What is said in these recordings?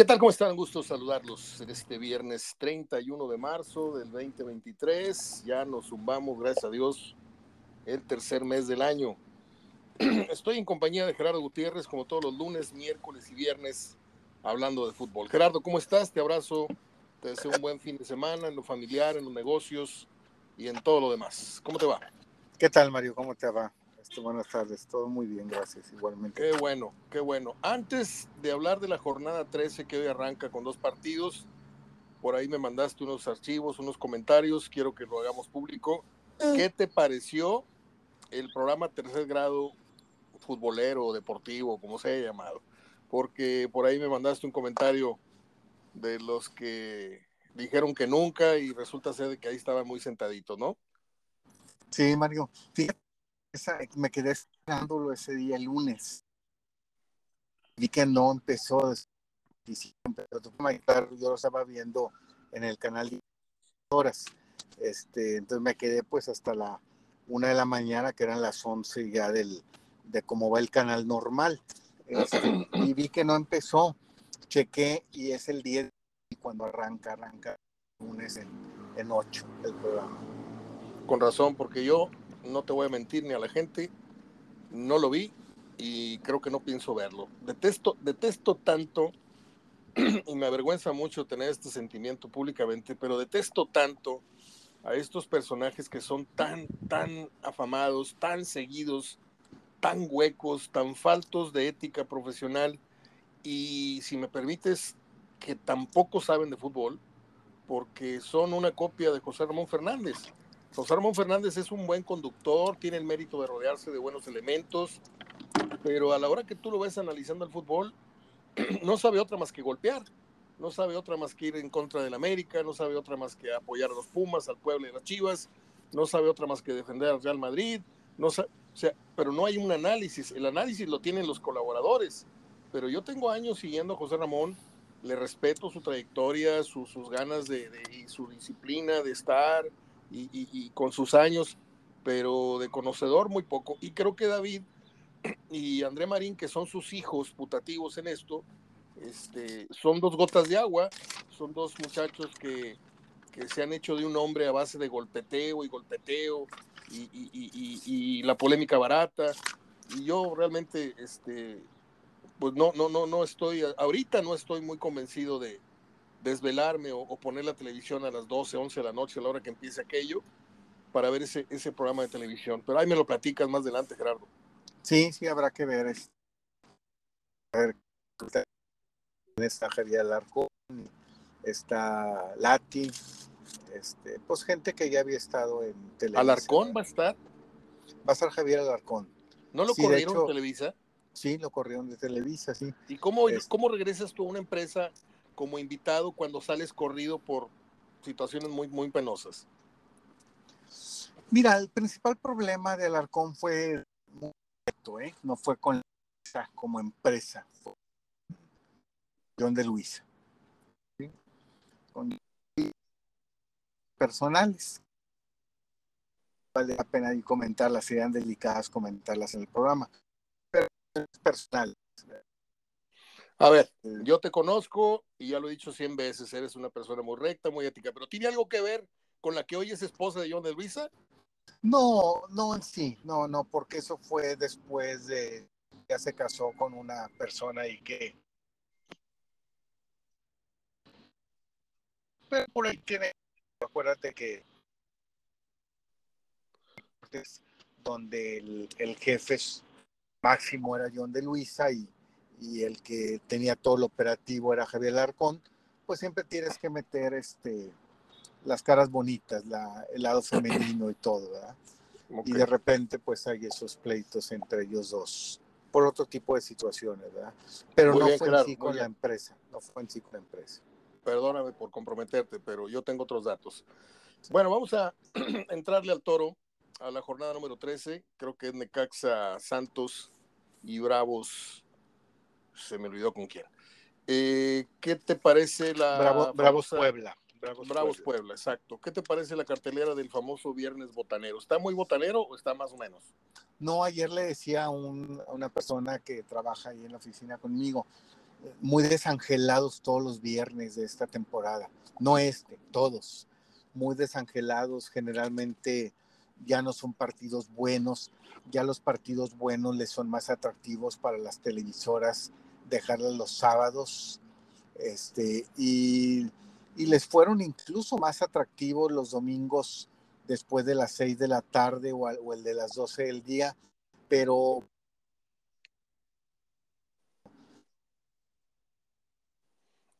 ¿Qué tal? ¿Cómo están? Gusto saludarlos en este viernes 31 de marzo del 2023. Ya nos zumbamos, gracias a Dios, el tercer mes del año. Estoy en compañía de Gerardo Gutiérrez, como todos los lunes, miércoles y viernes, hablando de fútbol. Gerardo, ¿cómo estás? Te abrazo, te deseo un buen fin de semana en lo familiar, en los negocios y en todo lo demás. ¿Cómo te va? ¿Qué tal, Mario? ¿Cómo te va? Buenas tardes, todo muy bien, gracias, igualmente. Qué bueno, qué bueno. Antes de hablar de la jornada 13 que hoy arranca con dos partidos, por ahí me mandaste unos archivos, unos comentarios, quiero que lo hagamos público. ¿Qué te pareció el programa tercer grado futbolero, deportivo, como se haya llamado? Porque por ahí me mandaste un comentario de los que dijeron que nunca y resulta ser de que ahí estaba muy sentadito, ¿no? Sí, Mario. Fíjate me quedé esperándolo ese día el lunes. Vi que no empezó pero yo lo estaba viendo en el canal de horas. Este, entonces me quedé pues hasta la una de la mañana, que eran las once ya del, de cómo va el canal normal. Este, y vi que no empezó. Chequé y es el 10 cuando arranca, arranca lunes en, en 8 el programa. Con razón, porque yo no te voy a mentir ni a la gente, no lo vi y creo que no pienso verlo. Detesto, detesto tanto y me avergüenza mucho tener este sentimiento públicamente, pero detesto tanto a estos personajes que son tan, tan afamados, tan seguidos, tan huecos, tan faltos de ética profesional y, si me permites, que tampoco saben de fútbol, porque son una copia de José Ramón Fernández. José Ramón Fernández es un buen conductor, tiene el mérito de rodearse de buenos elementos, pero a la hora que tú lo ves analizando el fútbol, no sabe otra más que golpear, no sabe otra más que ir en contra del América, no sabe otra más que apoyar a los Pumas, al pueblo y a las Chivas, no sabe otra más que defender al Real Madrid, no o sea, pero no hay un análisis, el análisis lo tienen los colaboradores, pero yo tengo años siguiendo a José Ramón, le respeto su trayectoria, sus ganas de, y su disciplina de estar, y, con sus años, pero de conocedor muy poco. Y creo que David y André Marín, que son sus hijos putativos en esto, este, son dos gotas de agua, son dos muchachos que, que se han hecho de un hombre a base de golpeteo y golpeteo y, y, y, la polémica barata. Y yo realmente, este, pues no, no, no, no estoy, ahorita no estoy muy convencido de, desvelarme o, poner la televisión a las 12, 11 de la noche, a la hora que empiece aquello, para ver ese, ese programa de televisión. Pero ahí me lo platicas más adelante, Gerardo. Sí, sí, habrá que ver. A ver, está Javier Alarcón, está Lati, este, pues gente que ya había estado en Televisa. ¿Alarcón va a estar? Va a estar Javier Alarcón. ¿No lo corrieron de Televisa? Sí, lo corrieron de Televisa, sí. ¿Y cómo, cómo regresas tú a una empresa como invitado cuando sales corrido por situaciones muy, muy penosas? Mira, el principal problema de Alarcón fue ¿eh? no fue con como empresa, fue John de Luisa. Con personales. Vale la pena comentarlas, serían delicadas comentarlas en el programa. Pero personales. A ver, yo te conozco y ya lo he dicho cien veces, eres una persona muy recta, muy ética, pero ¿tiene algo que ver con la que hoy es esposa de John de Luisa? No, no en sí, no, no, porque eso fue después de ya se casó con una persona y que pero por ahí tiene acuérdate que donde el, el jefe máximo era John de Luisa y y el que tenía todo lo operativo era Javier Larcón, pues siempre tienes que meter este, las caras bonitas, la, el lado femenino y todo, ¿verdad? Y de repente pues hay esos pleitos entre ellos dos, por otro tipo de situaciones, ¿verdad? Pero no fue en sí con la empresa, no fue en sí con la empresa. Perdóname por comprometerte, pero yo tengo otros datos. Bueno, vamos a entrarle al toro a la jornada número 13, creo que es Necaxa, Santos y Bravos se me olvidó con quién. Eh, ¿Qué te parece la... Bravo, Bravos Puebla. Bravos, Puebla. exacto. ¿Qué te parece la cartelera del famoso Viernes Botanero? ¿Está muy botanero o está más o menos? No, ayer le decía a, una persona que trabaja ahí en la oficina conmigo, muy desangelados todos los viernes de esta temporada. No este, todos. Muy desangelados, generalmente ya no son partidos buenos, ya los partidos buenos les son más atractivos para las televisoras dejarles los sábados, este, y, les fueron incluso más atractivos los domingos después de las 6 de la tarde o, o el de las 12 del día, pero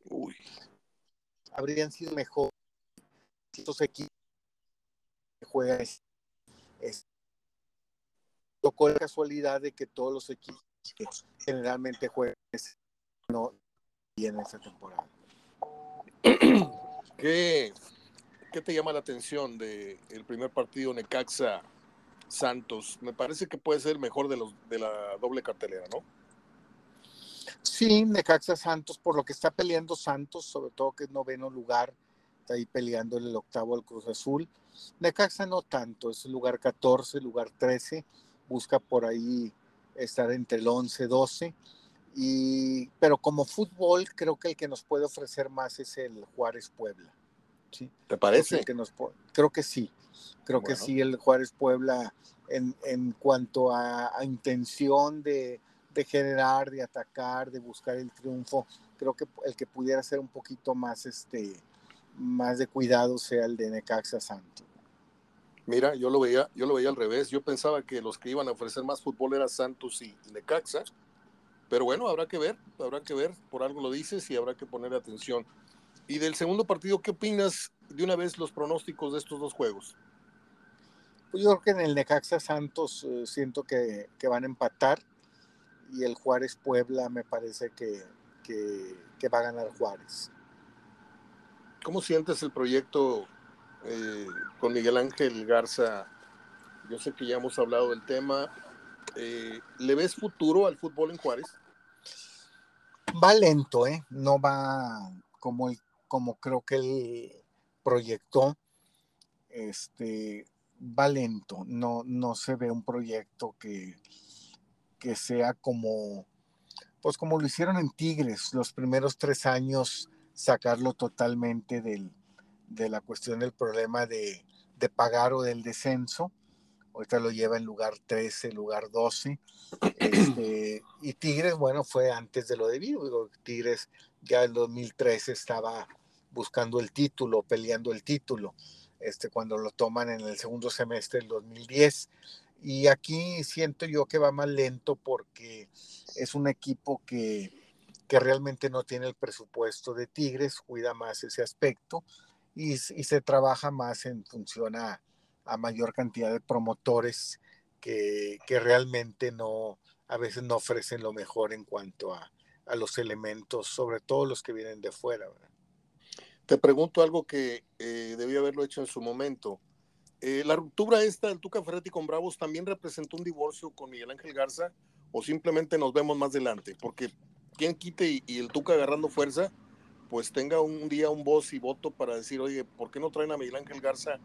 Uy. habrían sido mejor estos equipos que juegan es, tocó la casualidad de que todos los equipos generalmente juegan no en esa temporada. ¿Qué, ¿Qué, te llama la atención del el primer partido Necaxa Santos? Me parece que puede ser mejor de los de la doble cartelera, ¿no? Sí, Necaxa Santos, por lo que está peleando Santos, sobre todo que es noveno lugar, está ahí peleando el octavo al Cruz Azul. Necaxa no tanto, es el lugar 14, lugar 13, busca por ahí estar entre el 11, 12. Y, pero como fútbol, creo que el que nos puede ofrecer más es el Juárez Puebla. ¿sí? ¿Te parece? Creo que, nos, creo que sí. Creo que sí, el Juárez Puebla, en, en cuanto a, a intención de, de generar, de atacar, de buscar el triunfo. Creo que el que pudiera ser un poquito más, este, más de cuidado sea el de Necaxa Santos. Mira, yo lo veía, yo lo veía al revés. Yo pensaba que los que iban a ofrecer más fútbol eran Santos y Necaxa. Pero bueno, habrá que ver, habrá que ver, por algo lo dices y habrá que poner atención. Y del segundo partido, ¿qué opinas de una vez los pronósticos de estos dos juegos? Pues yo creo que en el Necaxa Santos eh, siento que, que, van a empatar y el Juárez Puebla me parece que, que, va a ganar Juárez. ¿Cómo sientes el proyecto eh, con Miguel Ángel Garza? Yo sé que ya hemos hablado del tema. Eh, ¿Le ves futuro al fútbol en Juárez? Va lento, ¿eh? No va como, como creo que él proyectó. Este, va lento. No, no se ve un proyecto que, que sea como, pues como lo hicieron en Tigres, los primeros tres años, sacarlo totalmente del, de la cuestión del problema de, de, pagar o del descenso. Ahorita lo lleva en lugar 13, lugar 12. Este, y Tigres, bueno, fue antes de lo debido. Tigres ya en 2013 estaba buscando el título, peleando el título, este, cuando lo toman en el segundo semestre del 2010. Y aquí siento yo que va más lento porque es un equipo que, que realmente no tiene el presupuesto de Tigres, cuida más ese aspecto y, y se trabaja más en función a, a mayor cantidad de promotores que, que, realmente no, a veces no ofrecen lo mejor en cuanto a, a los elementos, sobre todo los que vienen de fuera. ¿verdad? Te pregunto algo que eh, debía haberlo hecho en su momento. Eh, ¿La ruptura esta del Tuca Ferretti con Bravos también representó un divorcio con Miguel Ángel Garza o simplemente nos vemos más adelante? Porque quien quite y, el Tuca agarrando fuerza, pues tenga un día un voz y voto para decir, oye, ¿por qué no traen a Miguel Ángel Garza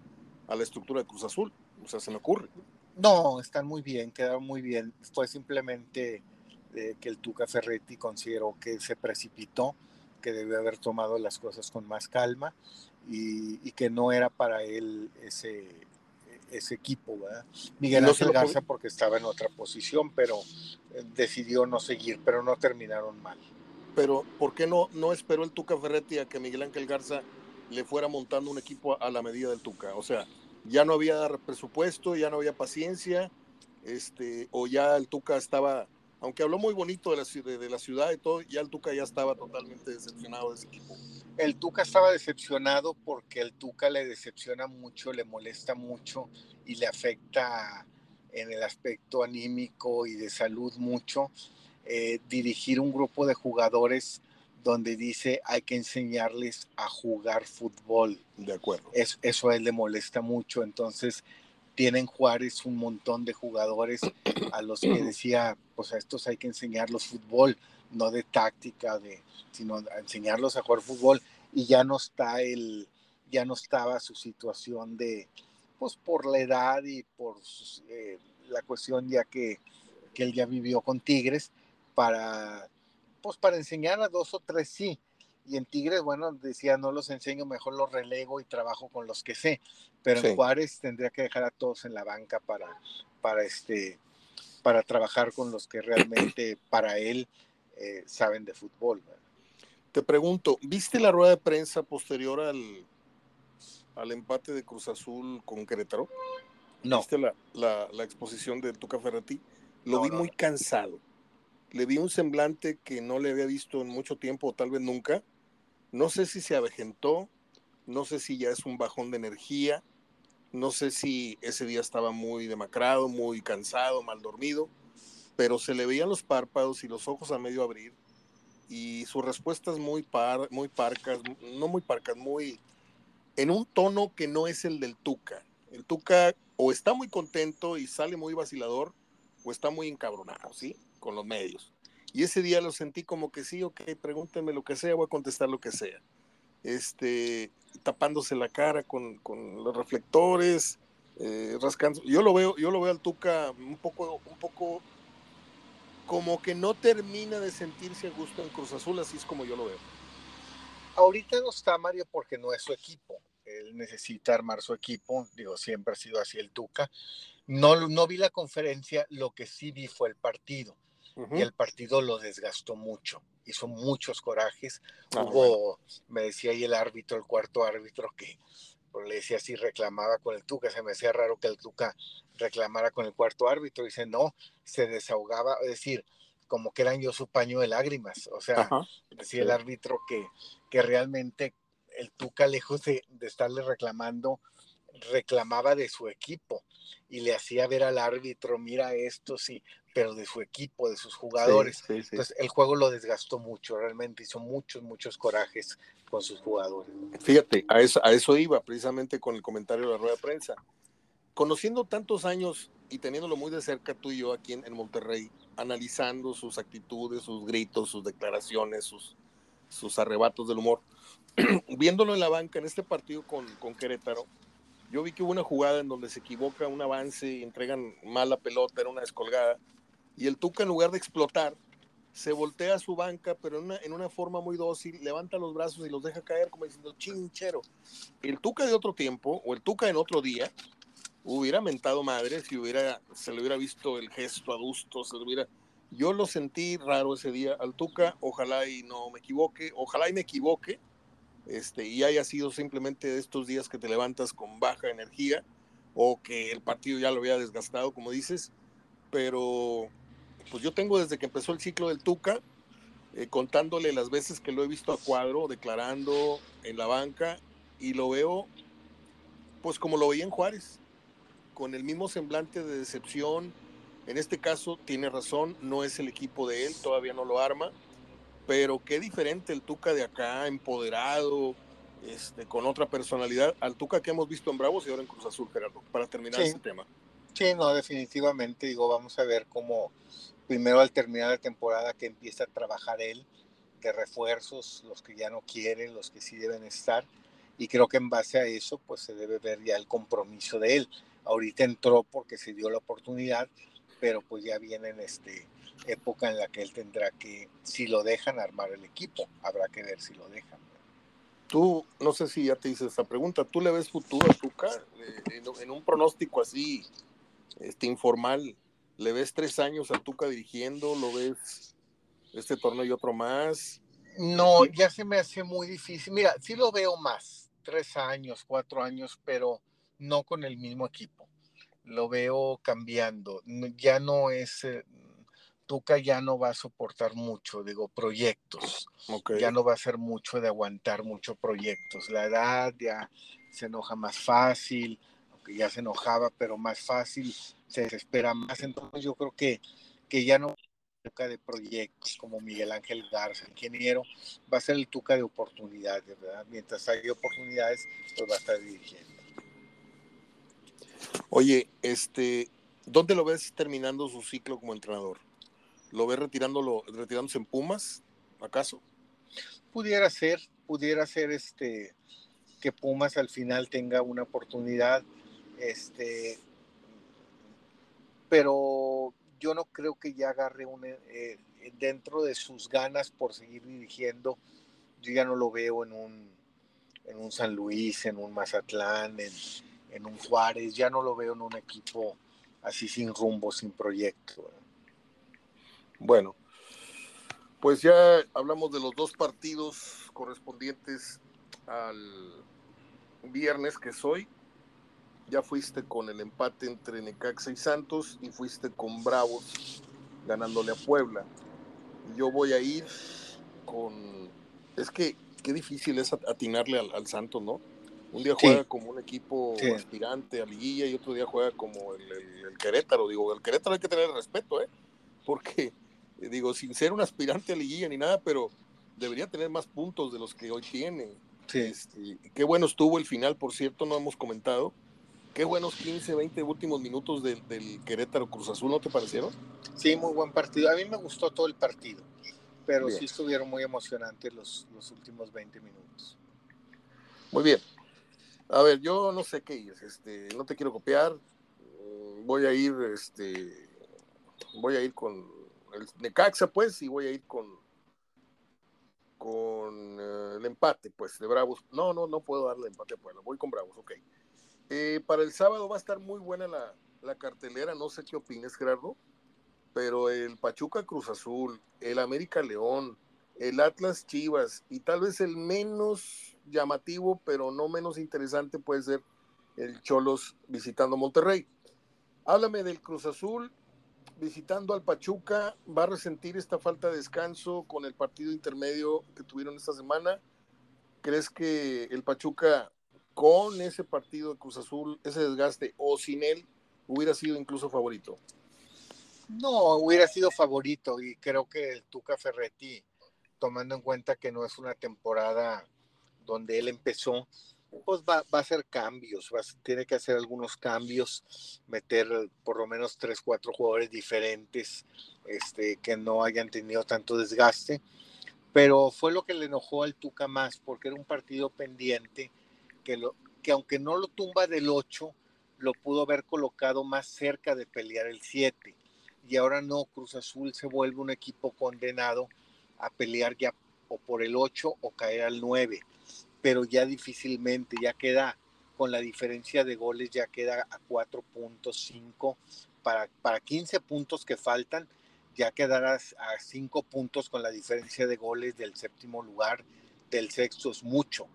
a la estructura de Cruz Azul? O sea, se me ocurre. No, están muy bien, quedaron muy bien. Fue simplemente que el Tuca Ferretti consideró que se precipitó, que debió haber tomado las cosas con más calma y que no era para él ese, ese equipo, ¿verdad? Miguel Ángel Garza porque estaba en otra posición, pero eh, decidió no seguir, pero no terminaron mal. Pero, ¿por qué no, no esperó el Tuca Ferretti a que Miguel Ángel Garza le fuera montando un equipo a la medida del Tuca? O sea, ya no había presupuesto, ya no había paciencia, este, o ya el Tuca estaba aunque habló muy bonito de la, de la ciudad y todo, ya el Tuca ya estaba totalmente decepcionado de ese equipo. El Tuca estaba decepcionado porque el Tuca le decepciona mucho, le molesta mucho y le afecta en el aspecto anímico y de salud mucho eh, dirigir un grupo de jugadores donde dice hay que enseñarles a jugar fútbol. De acuerdo. Es, eso a él le molesta mucho, entonces tienen Juárez un montón de jugadores a los que decía, pues a estos hay que enseñarlos fútbol, no de táctica, de, sino a enseñarlos a jugar fútbol y ya no está el, ya no estaba su situación de, pues por la edad y por eh, la cuestión ya que, que, él ya vivió con Tigres para, pues para enseñar a dos o tres sí. Y en Tigres, bueno, decía, no los enseño, mejor los relego y trabajo con los que sé. Pero en Juárez tendría que dejar a todos en la banca para, para, este, para trabajar con los que realmente para él eh, saben de fútbol. Te pregunto, ¿viste la rueda de prensa posterior al, al empate de Cruz Azul con Querétaro? No. ¿Viste la, la, exposición de Tuca Ferretti? Lo vi muy cansado. Le vi un semblante que no le había visto en mucho tiempo, o tal vez nunca. No sé si se avejentó, no sé si ya es un bajón de energía, no sé si ese día estaba muy demacrado, muy cansado, mal dormido, pero se le veían los párpados y los ojos a medio abrir y sus respuestas muy, par, muy parcas, no muy parcas, muy en un tono que no es el del Tuca. El Tuca o está muy contento y sale muy vacilador o está muy encabronado, ¿sí? Con los medios. Y ese día lo sentí como que sí, ok, pregúntenme lo que sea, voy a contestar lo que sea. Este, tapándose la cara con, con los reflectores, eh, rascando. Yo lo veo, yo lo veo al Tuca un poco, un poco como que no termina de sentirse a gusto en Cruz Azul, así es como yo lo veo. Ahorita no está Mario porque no es su equipo. Él necesita armar su equipo. Digo, siempre ha sido así el Tuca. No, no vi la conferencia, lo que sí vi fue el partido. Y el partido lo desgastó mucho. Hizo muchos corajes. Ah, Hubo, me decía ahí el árbitro, el cuarto árbitro, que le decía así, reclamaba con el Tuca. Se me hacía raro que el Tuca reclamara con el cuarto árbitro. Dice, no, se desahogaba. Es decir, como que eran yo su paño de lágrimas. O sea, decía el árbitro que, que realmente el Tuca, lejos de, estarle reclamando, reclamaba de su equipo y le hacía ver al árbitro, mira esto, sí, pero de su equipo, de sus jugadores. Entonces el juego lo desgastó mucho, realmente hizo muchos, muchos corajes con sus jugadores. Fíjate, a eso, a eso iba precisamente con el comentario de la rueda de prensa. Conociendo tantos años y teniéndolo muy de cerca tú y yo aquí en, Monterrey, analizando sus actitudes, sus gritos, sus declaraciones, sus, sus arrebatos del humor, viéndolo en la banca en este partido con, con Querétaro, yo vi que hubo una jugada en donde se equivoca un avance y entregan mala pelota, era una descolgada, y el Tuca en lugar de explotar, se voltea a su banca, pero en una, en una forma muy dócil, levanta los brazos y los deja caer como diciendo chinchero. El Tuca de otro tiempo, o el Tuca en otro día, hubiera mentado madre si hubiera, se le hubiera visto el gesto adusto, se le hubiera... Yo lo sentí raro ese día al Tuca, ojalá y no me equivoque, ojalá y me equivoque, este, y haya sido simplemente de estos días que te levantas con baja energía o que el partido ya lo había desgastado, como dices, pero pues yo tengo desde que empezó el ciclo del Tuca, eh, contándole las veces que lo he visto a cuadro, declarando en la banca, y lo veo pues como lo veía en Juárez, con el mismo semblante de decepción. En este caso tiene razón, no es el equipo de él, todavía no lo arma, pero qué diferente el Tuca de acá, empoderado, este, con otra personalidad, al Tuca que hemos visto en Bravos y ahora en Cruz Azul, Gerardo, para terminar este tema. Sí, no, definitivamente, digo, vamos a ver cómo primero al terminar la temporada que empieza a trabajar él, de refuerzos, los que ya no quieren, los que sí deben estar, y creo que en base a eso, pues se debe ver ya el compromiso de él. Ahorita entró porque se dio la oportunidad, pero pues ya viene en este época en la que él tendrá que, si lo dejan, armar el equipo. Habrá que ver si lo dejan. Tú, no sé si ya te hice esta pregunta, ¿tú le ves futuro a Tuca eh, en, un pronóstico así, este informal? ¿Le ves tres años a Tuca dirigiendo? ¿Lo ves este torneo y otro más? No, ya se me hace muy difícil. Mira, sí lo veo más, tres años, cuatro años, pero no con el mismo equipo. Lo veo cambiando. Ya no es, eh, Tuca ya no va a soportar mucho, digo, proyectos. Ya no va a ser mucho de aguantar muchos proyectos. La edad ya se enoja más fácil, aunque ya se enojaba, pero más fácil, se desespera más. Entonces yo creo que, que ya no Tuca de proyectos como Miguel Ángel Garza, ingeniero, va a ser el Tuca de oportunidades, ¿verdad? Mientras haya oportunidades, pues va a estar dirigiendo. Oye, este, ¿dónde lo ves terminando su ciclo como entrenador? ¿Lo ves retirándolo, retirándose en Pumas, acaso? Pudiera ser, pudiera ser este que Pumas al final tenga una oportunidad, este, pero yo no creo que ya agarre un, eh, dentro de sus ganas por seguir dirigiendo, yo ya no lo veo en un, en un San Luis, en un Mazatlán, en, en un Juárez, ya no lo veo en un equipo así sin rumbo, sin proyecto. Bueno, pues ya hablamos de los dos partidos correspondientes al viernes que soy. Ya fuiste con el empate entre Necaxa y Santos y fuiste con Bravos ganándole a Puebla. Yo voy a ir con... Es que qué difícil es atinarle al, Santos, ¿no? Un día juega como un equipo aspirante a liguilla y otro día juega como el, Querétaro. Digo, el Querétaro hay que tener respeto, ¿eh? Porque, digo, sin ser un aspirante a liguilla ni nada, pero debería tener más puntos de los que hoy tiene. Sí. Este, qué bueno estuvo el final, por cierto, no hemos comentado. Qué buenos 15, 20 últimos minutos del, Querétaro Cruz Azul, ¿no te parecieron? Sí, muy buen partido. A mí me gustó todo el partido, pero sí estuvieron muy emocionantes los, los últimos 20 minutos. Muy bien. A ver, yo no sé qué es, este, no te quiero copiar. Mm, voy a ir, este, voy a ir con el Necaxa, pues, y voy a ir con con eh, el empate, pues, de Bravos. No, no, no puedo darle empate a Puebla. Voy con Bravos, ok. Eh, para el sábado va a estar muy buena la, cartelera, no sé qué opines, Gerardo, pero el Pachuca Cruz Azul, el América León, el Atlas Chivas y tal vez el menos llamativo, pero no menos interesante puede ser el Cholos visitando Monterrey. Háblame del Cruz Azul visitando al Pachuca, ¿va a resentir esta falta de descanso con el partido intermedio que tuvieron esta semana? ¿Crees que el Pachuca con ese partido de Cruz Azul, ese desgaste, o sin él, hubiera sido incluso favorito? No, hubiera sido favorito y creo que el Tuca Ferretti, tomando en cuenta que no es una temporada donde él empezó, pues va, a hacer cambios, va, tiene que hacer algunos cambios, meter por lo menos tres, cuatro jugadores diferentes este, que no hayan tenido tanto desgaste, pero fue lo que le enojó al Tuca más, porque era un partido pendiente que, aunque no lo tumba del 8, lo pudo haber colocado más cerca de pelear el 7. Y ahora no, Cruz Azul se vuelve un equipo condenado a pelear ya o por el 8 o caer al 9. Pero ya difícilmente, ya queda con la diferencia de goles, ya queda a 4.5 para, para 15 puntos que faltan, ya quedarás a 5 puntos con la diferencia de goles del séptimo lugar del sexto es mucho.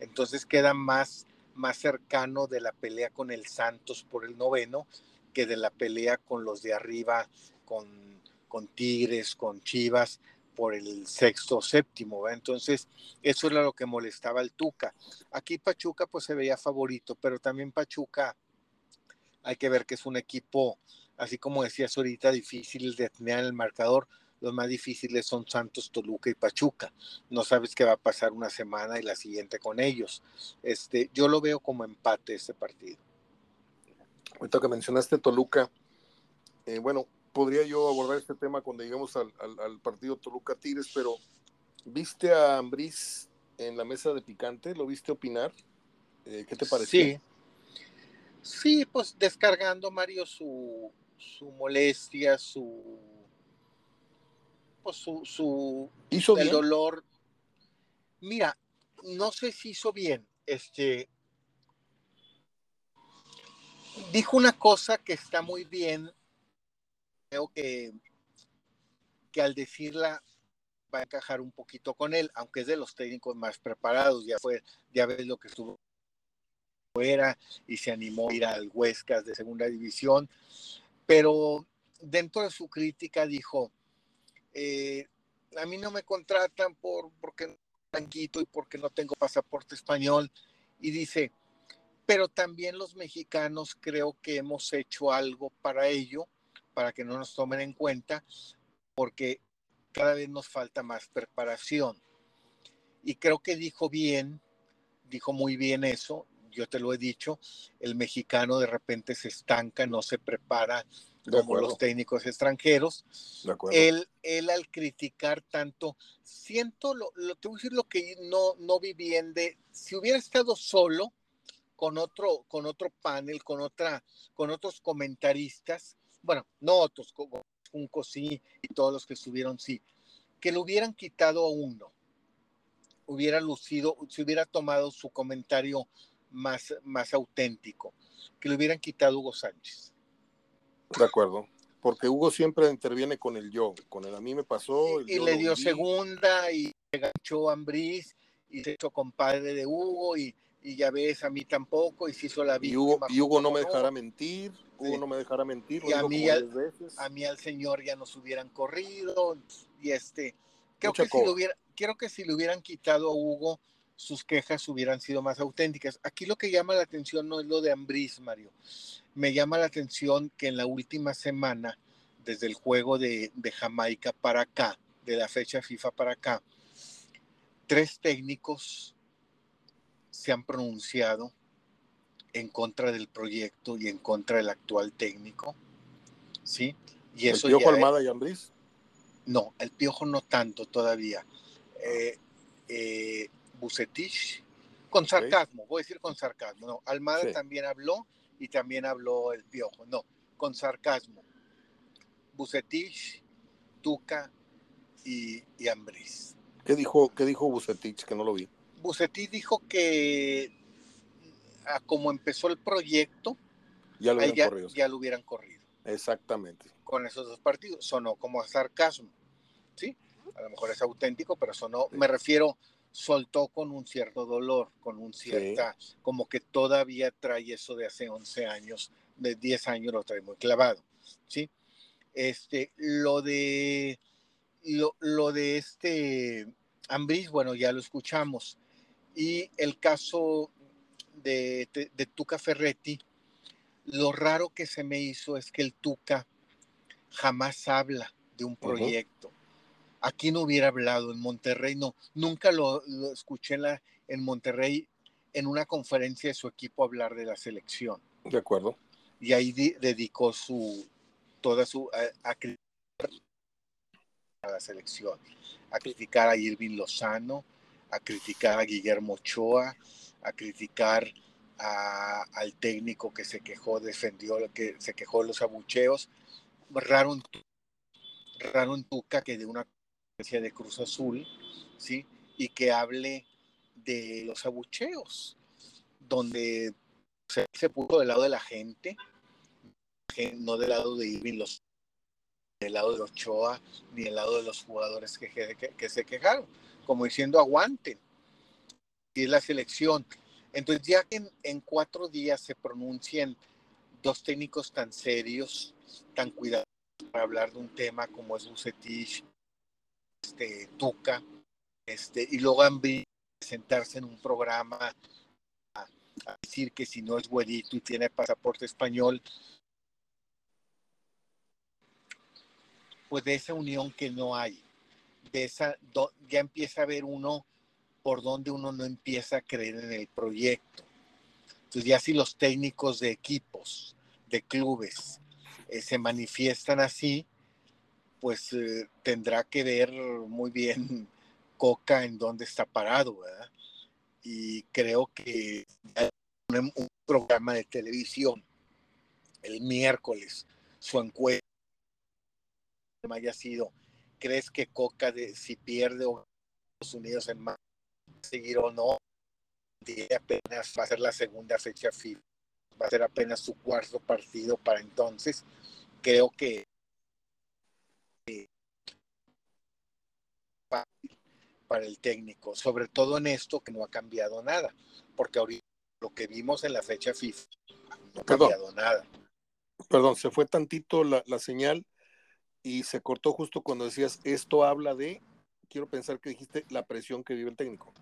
Entonces queda más, más cercano de la pelea con el Santos por el noveno que de la pelea con los de arriba, con, con Tigres, con Chivas por el sexto o séptimo. Entonces, eso era lo que molestaba al Tuca. Aquí Pachuca pues se veía favorito, pero también Pachuca hay que ver que es un equipo, así como decías ahorita, difícil de tener en el marcador, los más difíciles son Santos, Toluca y Pachuca. No sabes qué va a pasar una semana y la siguiente con ellos. Este, yo lo veo como empate este partido. Ahorita que mencionaste Toluca, eh, bueno, podría yo abordar este tema cuando lleguemos al, partido Toluca Tigres, pero ¿viste a Ambriz en la mesa de picante? ¿Lo viste opinar? Eh, ¿Qué te pareció? Sí. Sí, pues descargando Mario su, su molestia, su su, su el dolor. Mira, no sé si hizo bien. Este dijo una cosa que está muy bien. Creo que, que al decirla va a encajar un poquito con él, aunque es de los técnicos más preparados. Ya fue, ya ves lo que estuvo fuera y se animó a ir al Huescas de segunda división. Pero dentro de su crítica dijo, eh, a mí no me contratan por, porque blanquito y porque no tengo pasaporte español. Y dice, pero también los mexicanos creo que hemos hecho algo para ello, para que no nos tomen en cuenta, porque cada vez nos falta más preparación. Y creo que dijo bien, dijo muy bien eso, yo te lo he dicho, el mexicano de repente se estanca, no se prepara, como los técnicos extranjeros. Él, él al criticar tanto, siento, lo, lo, te voy a decir lo que no, no vi bien de, si hubiera estado solo con otro, con otro panel, con, otra, con otros comentaristas, bueno, no otros, Junco sí y todos los que estuvieron sí. Que lo hubieran quitado a uno, hubiera lucido, se hubiera tomado su comentario más, más auténtico, que le hubieran quitado a Hugo Sánchez. De acuerdo, porque Hugo siempre interviene con el yo, con el a mí me pasó. y le dio segunda y se ganchó a Ambriz y se hizo compadre de Hugo y, y, ya ves, a mí tampoco y se hizo la víctima. Y Hugo, no me dejará mentir, Hugo no me dejará mentir. Y a mí, al, a mí al señor ya nos hubieran corrido y este, creo que, si lo hubiera, creo que si le hubieran quitado a Hugo, sus quejas hubieran sido más auténticas. Aquí lo que llama la atención no es lo de Ambriz, Mario. Me llama la atención que en la última semana, desde el juego de, de Jamaica para acá, de la fecha FIFA para acá, tres técnicos se han pronunciado en contra del proyecto y en contra del actual técnico. ¿Sí? Y eso ¿El Piojo Almada y Ambriz? No, el Piojo no tanto todavía. Eh, eh, Bucetich, con sarcasmo, voy a decir con sarcasmo, no, Almada también habló y también habló el Piojo, no, con sarcasmo. Bucetich, Tuca y, y Ambriz. ¿Qué dijo, qué dijo Bucetich que no lo vi? Bucetich dijo que a como empezó el proyecto, ya lo, ya, corrido, ya lo hubieran corrido. Exactamente. Con esos dos partidos. Sonó como sarcasmo. ¿Sí? A lo mejor es auténtico, pero sonó, me refiero, soltó con un cierto dolor, con un cierta, como que todavía trae eso de hace 11 años, de 10 años lo trae muy clavado, ¿sí? Este, lo de, lo, lo de este Ambris, bueno, ya lo escuchamos, y el caso de, de, Tuca Ferretti, lo raro que se me hizo es que el Tuca jamás habla de un proyecto aquí no hubiera hablado, en Monterrey no, nunca lo, escuché en, la, en Monterrey en una conferencia de su equipo hablar de la selección. De acuerdo. Y ahí dedicó su, toda su, a, criticar a la selección, a criticar a Irving Lozano, a criticar a Guillermo Ochoa, a criticar al técnico que se quejó, defendió, que se quejó de los abucheos. Raro raro en Tuca que de una de Cruz Azul, ¿sí? Y que hable de los abucheos, donde se, puso del lado de la gente, no del lado de Irving, los, del lado de Ochoa, ni del lado de los jugadores que, se quejaron, como diciendo aguanten. Y es la selección. Entonces, ya en, cuatro días se pronuncien dos técnicos tan serios, tan cuidadosos para hablar de un tema como es Bucetich este, Tuca, este, y luego han sentarse en un programa a, decir que si no es güerito y tiene pasaporte español, pues de esa unión que no hay, de esa, ya empieza a ver uno por donde uno no empieza a creer en el proyecto. Entonces ya si los técnicos de equipos, de clubes, eh, se manifiestan así, pues eh, tendrá que ver muy bien Coca en dónde está parado, ¿verdad? Y creo que un, programa de televisión el miércoles, su encuesta haya sido, ¿crees que Coca de, si pierde Estados Unidos en más seguir o no? apenas va a ser la segunda fecha va a ser apenas su cuarto partido para entonces. Creo que para el técnico, sobre todo en esto que no ha cambiado nada, porque ahorita lo que vimos en la fecha FIFA no ha cambiado nada. Perdón, se fue tantito la, señal y se cortó justo cuando decías esto habla de, quiero pensar que dijiste la presión que vive el técnico.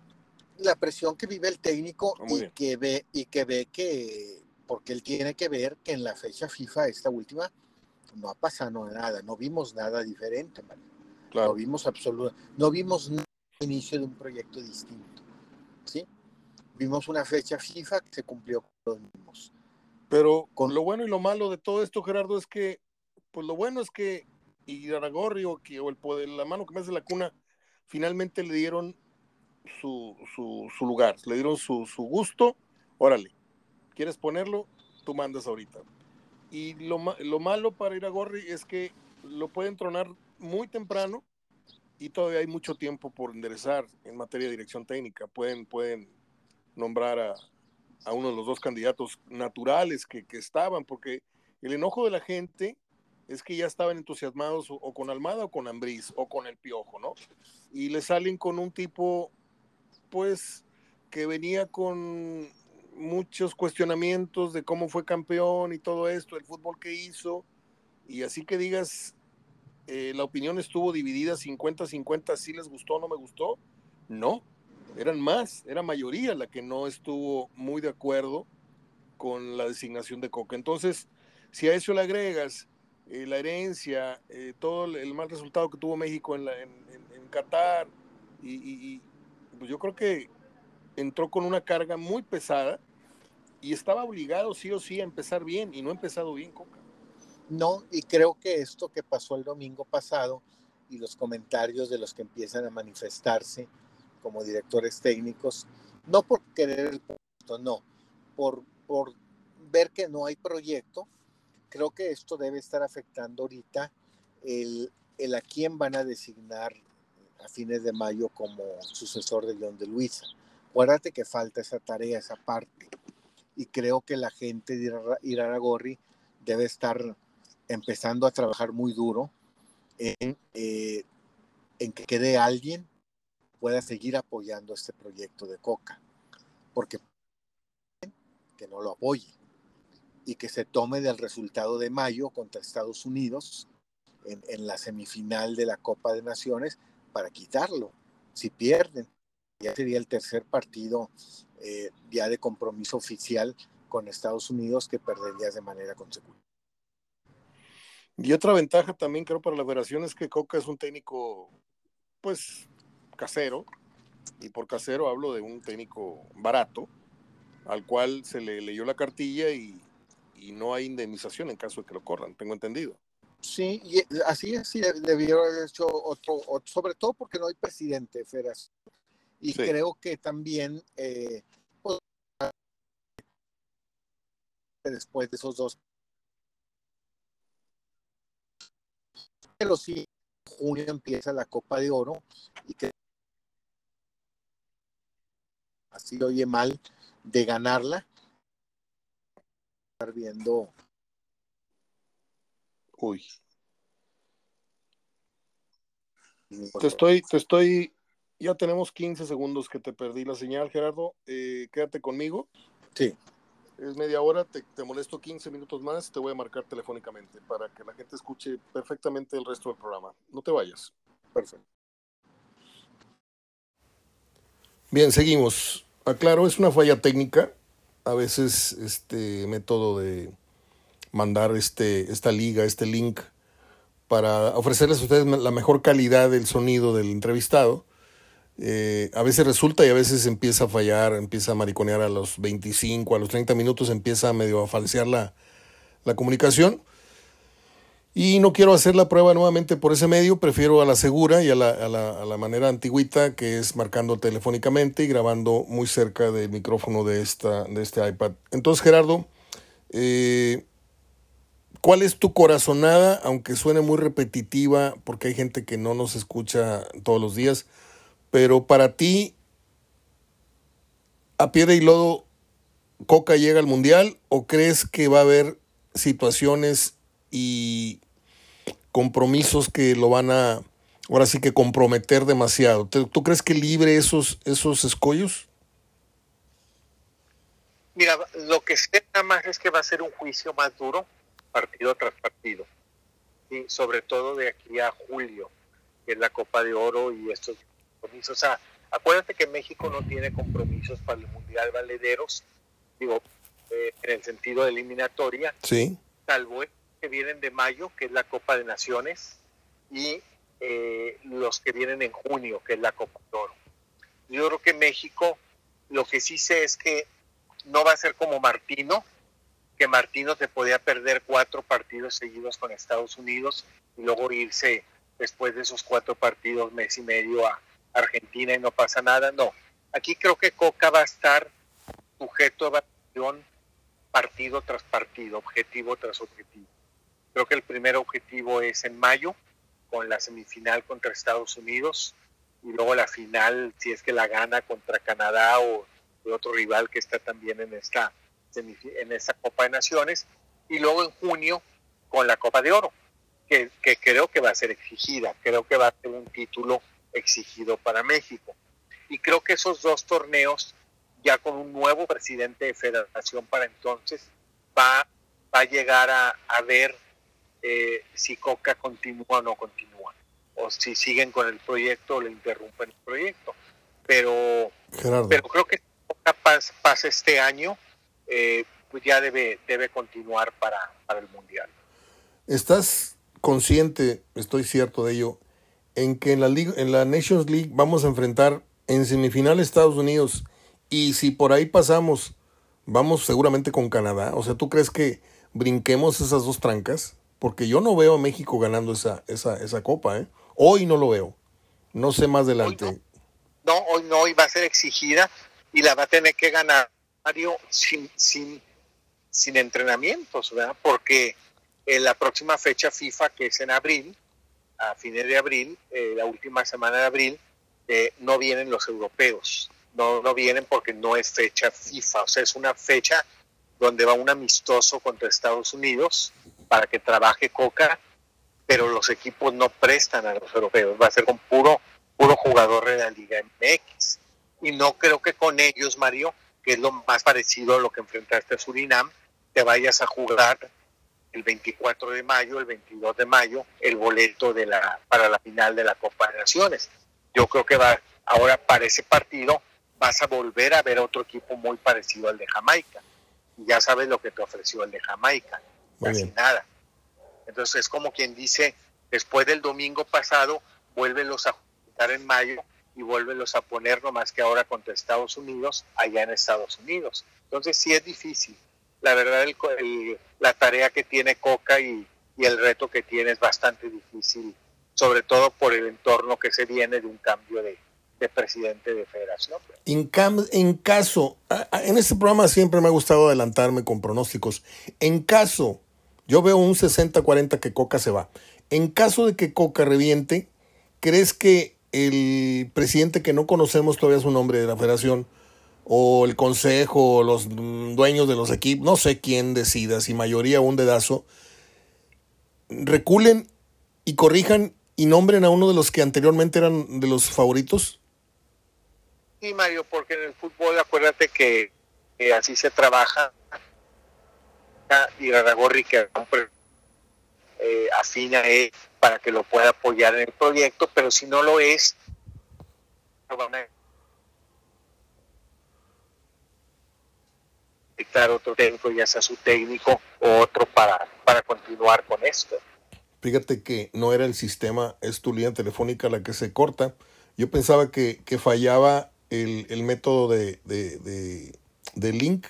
La presión que vive el técnico ah, y que ve y que ve que porque él tiene que ver que en la fecha FIFA esta última no ha pasado nada, no vimos nada diferente, No vimos absoluto, no vimos inicio de un proyecto distinto. ¿sí? Vimos una fecha FIFA que se cumplió con los mismos. Pero con lo bueno y lo malo de todo esto, Gerardo, es que, pues lo bueno es que Iraragorri o, que, o el poder, la mano que me hace la cuna, finalmente le dieron su, su, su lugar, le dieron su, su, gusto. Órale, ¿quieres ponerlo? Tú mandas ahorita. Y lo, lo malo para Iragorri es que lo pueden tronar muy temprano y todavía hay mucho tiempo por enderezar en materia de dirección técnica. Pueden, pueden nombrar a, a uno de los dos candidatos naturales que, que, estaban, porque el enojo de la gente es que ya estaban entusiasmados o, con Almada o con Ambriz o con el Piojo, ¿no? Y le salen con un tipo, pues, que venía con muchos cuestionamientos de cómo fue campeón y todo esto, el fútbol que hizo, y así que digas, eh, la opinión estuvo dividida 50-50, si les gustó no me gustó, no, eran más, era mayoría la que no estuvo muy de acuerdo con la designación de Coca. Entonces, si a eso le agregas eh, la herencia, eh, todo el mal resultado que tuvo México en, en, Qatar, y, pues yo creo que entró con una carga muy pesada y estaba obligado sí o sí a empezar bien y no ha empezado bien Coca. No, y creo que esto que pasó el domingo pasado y los comentarios de los que empiezan a manifestarse como directores técnicos, no por querer el puesto, no, por, por ver que no hay proyecto, creo que esto debe estar afectando ahorita el, el a quién van a designar a fines de mayo como sucesor de John de Luisa. Acuérdate que falta esa tarea, esa parte. Y creo que la gente de Iraragorri debe estar empezando a trabajar muy duro en, eh, que quede alguien pueda seguir apoyando este proyecto de Coca, porque que no lo apoye y que se tome del resultado de mayo contra Estados Unidos en, en la semifinal de la Copa de Naciones para quitarlo. Si pierden, ya sería el tercer partido eh, ya de compromiso oficial con Estados Unidos que perderías de manera consecutiva. Y otra ventaja también creo para la federación es que Coca es un técnico, pues, casero, y por casero hablo de un técnico barato, al cual se le leyó la cartilla y, y no hay indemnización en caso de que lo corran, tengo entendido. Sí, y así es, sí, debió haber hecho otro, otro, sobre todo porque no hay presidente de federación. Y sí. creo que también eh, pues, después de esos dos pero sí, en junio empieza la Copa de Oro y que así oye mal de ganarla. Estar viendo. Uy. Te estoy, te estoy, ya tenemos 15 segundos que te perdí la señal, Gerardo. Eh, quédate conmigo. Sí es media hora, te, molesto 15 minutos más, te voy a marcar telefónicamente para que la gente escuche perfectamente el resto del programa. No te vayas. Perfecto. Bien, seguimos. Aclaro, es una falla técnica. A veces este método de mandar este, esta liga, este link, para ofrecerles a ustedes la mejor calidad del sonido del entrevistado eh, a veces resulta y a veces empieza a fallar, empieza a mariconear a los 25, a los 30 minutos, empieza medio a falsear la, la comunicación. Y no quiero hacer la prueba nuevamente por ese medio, prefiero a la segura y a la, a la, a la manera antigüita, que es marcando telefónicamente y grabando muy cerca del micrófono de, esta, de este iPad. Entonces, Gerardo, eh, ¿cuál es tu corazonada, aunque suene muy repetitiva, porque hay gente que no nos escucha todos los días? Pero para ti, a piedra y lodo, Coca llega al Mundial o crees que va a haber situaciones y compromisos que lo van a, ahora sí que comprometer demasiado? ¿Tú crees que libre esos, esos escollos? Mira, lo que sé nada más es que va a ser un juicio más duro, partido tras partido. Y sobre todo de aquí a julio, que es la Copa de Oro y estos compromisos. O sea, acuérdate que México no tiene compromisos para el Mundial Valederos, digo, eh, en el sentido de eliminatoria, sí. salvo que vienen de mayo, que es la Copa de Naciones, y eh, los que vienen en junio, que es la Copa de Oro. Yo creo que México, lo que sí sé es que no va a ser como Martino, que Martino te podía perder cuatro partidos seguidos con Estados Unidos y luego irse después de esos cuatro partidos, mes y medio a, Argentina y no pasa nada. No, aquí creo que Coca va a estar sujeto a evaluación partido tras partido, objetivo tras objetivo. Creo que el primer objetivo es en mayo, con la semifinal contra Estados Unidos, y luego la final, si es que la gana contra Canadá o otro rival que está también en esta, en esta Copa de Naciones, y luego en junio con la Copa de Oro, que, que creo que va a ser exigida, creo que va a ser un título exigido para México. Y creo que esos dos torneos, ya con un nuevo presidente de federación para entonces, va, va a llegar a, a ver eh, si Coca continúa o no continúa, o si siguen con el proyecto o le interrumpen el proyecto. Pero, pero creo que si Coca pasa, este año, eh, pues ya debe, debe continuar para, para el Mundial. ¿Estás consciente, estoy cierto de ello, en que en la, en la Nations League vamos a enfrentar en semifinal Estados Unidos y si por ahí pasamos, vamos seguramente con Canadá? O sea, ¿tú crees que brinquemos esas dos trancas? Porque yo no veo a México ganando esa, esa, esa copa, ¿eh? Hoy no lo veo. No sé más adelante. no. hoy no, hoy va a ser exigida y la va a tener que ganar Mario sin, sin, sin entrenamientos, ¿verdad? Porque en la próxima fecha FIFA, que es en abril, a fines de abril, eh, la última semana de abril, no vienen los europeos. No, no vienen porque no es fecha FIFA, o sea, es una fecha donde va un amistoso contra Estados Unidos para que trabaje Coca, pero los equipos no prestan a los europeos, va a ser con puro, puro jugador de la Liga MX. Y no creo que con ellos, Mario, que es lo más parecido a lo que enfrentaste a Surinam, te vayas a jugar el 24 de mayo, el 22 de mayo, el boleto de la, para la final de la Copa de Naciones. Yo creo que va, ahora para ese partido vas a volver a ver otro equipo muy parecido al de Jamaica. Y ya sabes lo que te ofreció el de Jamaica casi nada. Entonces es como quien dice, después del domingo pasado, vuélvelos a juntar en mayo y vuélvelos a poner nomás que ahora contra Estados Unidos, allá en Estados Unidos. Entonces sí es difícil. La verdad, la tarea que tiene Coca y, el reto que tiene es bastante difícil, sobre todo por el entorno que se viene de un cambio de, presidente de federación. En, en caso, en este programa siempre me ha gustado adelantarme con pronósticos. En caso yo veo un 60-40 que Coca se va. En caso de que Coca reviente, ¿crees que el presidente que no conocemos todavía su nombre de la federación, o el consejo, o los dueños de los equipos, no sé quién decida, si mayoría o un dedazo, reculen y corrijan y nombren a uno de los que anteriormente eran de los favoritos? Sí, Mario, porque en el fútbol acuérdate que así se trabaja y Raragorri que eh, afina él para que lo pueda apoyar en el proyecto, pero si no lo es, van a dictar otro técnico, ya sea su técnico o otro para, para continuar con esto. Fíjate que no era el sistema, es tu línea telefónica la que se corta. Yo pensaba que, que fallaba el, el método de, de, de, link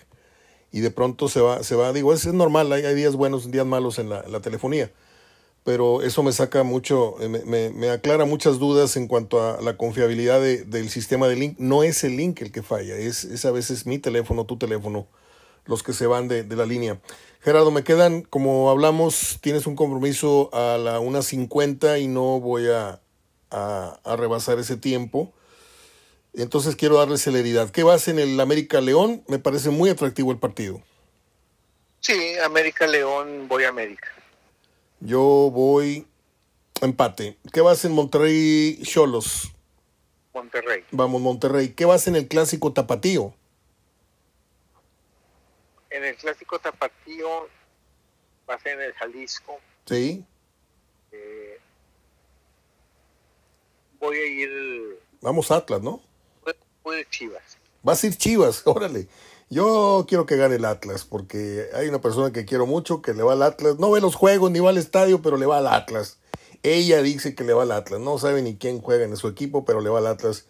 y de pronto se va, se va, digo, es, normal, hay, días buenos, días malos en la, la, telefonía, pero eso me saca mucho, me, me, me, aclara muchas dudas en cuanto a la confiabilidad de, del sistema de link. No es el link el que falla, es, es a veces mi teléfono, tu teléfono, los que se van de, de la línea. Gerardo, me quedan, como hablamos, tienes un compromiso a la 1.50 y no voy a, a, a rebasar ese tiempo. Entonces quiero darle celeridad. ¿Qué vas en el América León? Me parece muy atractivo el partido. Sí, América León, voy a América. Yo voy empate. ¿Qué vas en Monterrey Cholos? Monterrey. Vamos, Monterrey. ¿Qué vas en el clásico Tapatío? En el clásico Tapatío vas en el Jalisco. Sí. Eh, voy a ir. Vamos Atlas, ¿no? de Chivas. Vas a ir Chivas, órale. Yo quiero que gane el Atlas, porque hay una persona que quiero mucho que le va al Atlas. No ve los juegos ni va al estadio, pero le va al Atlas. Ella dice que le va al Atlas. No sabe ni quién juega en su equipo, pero le va al Atlas.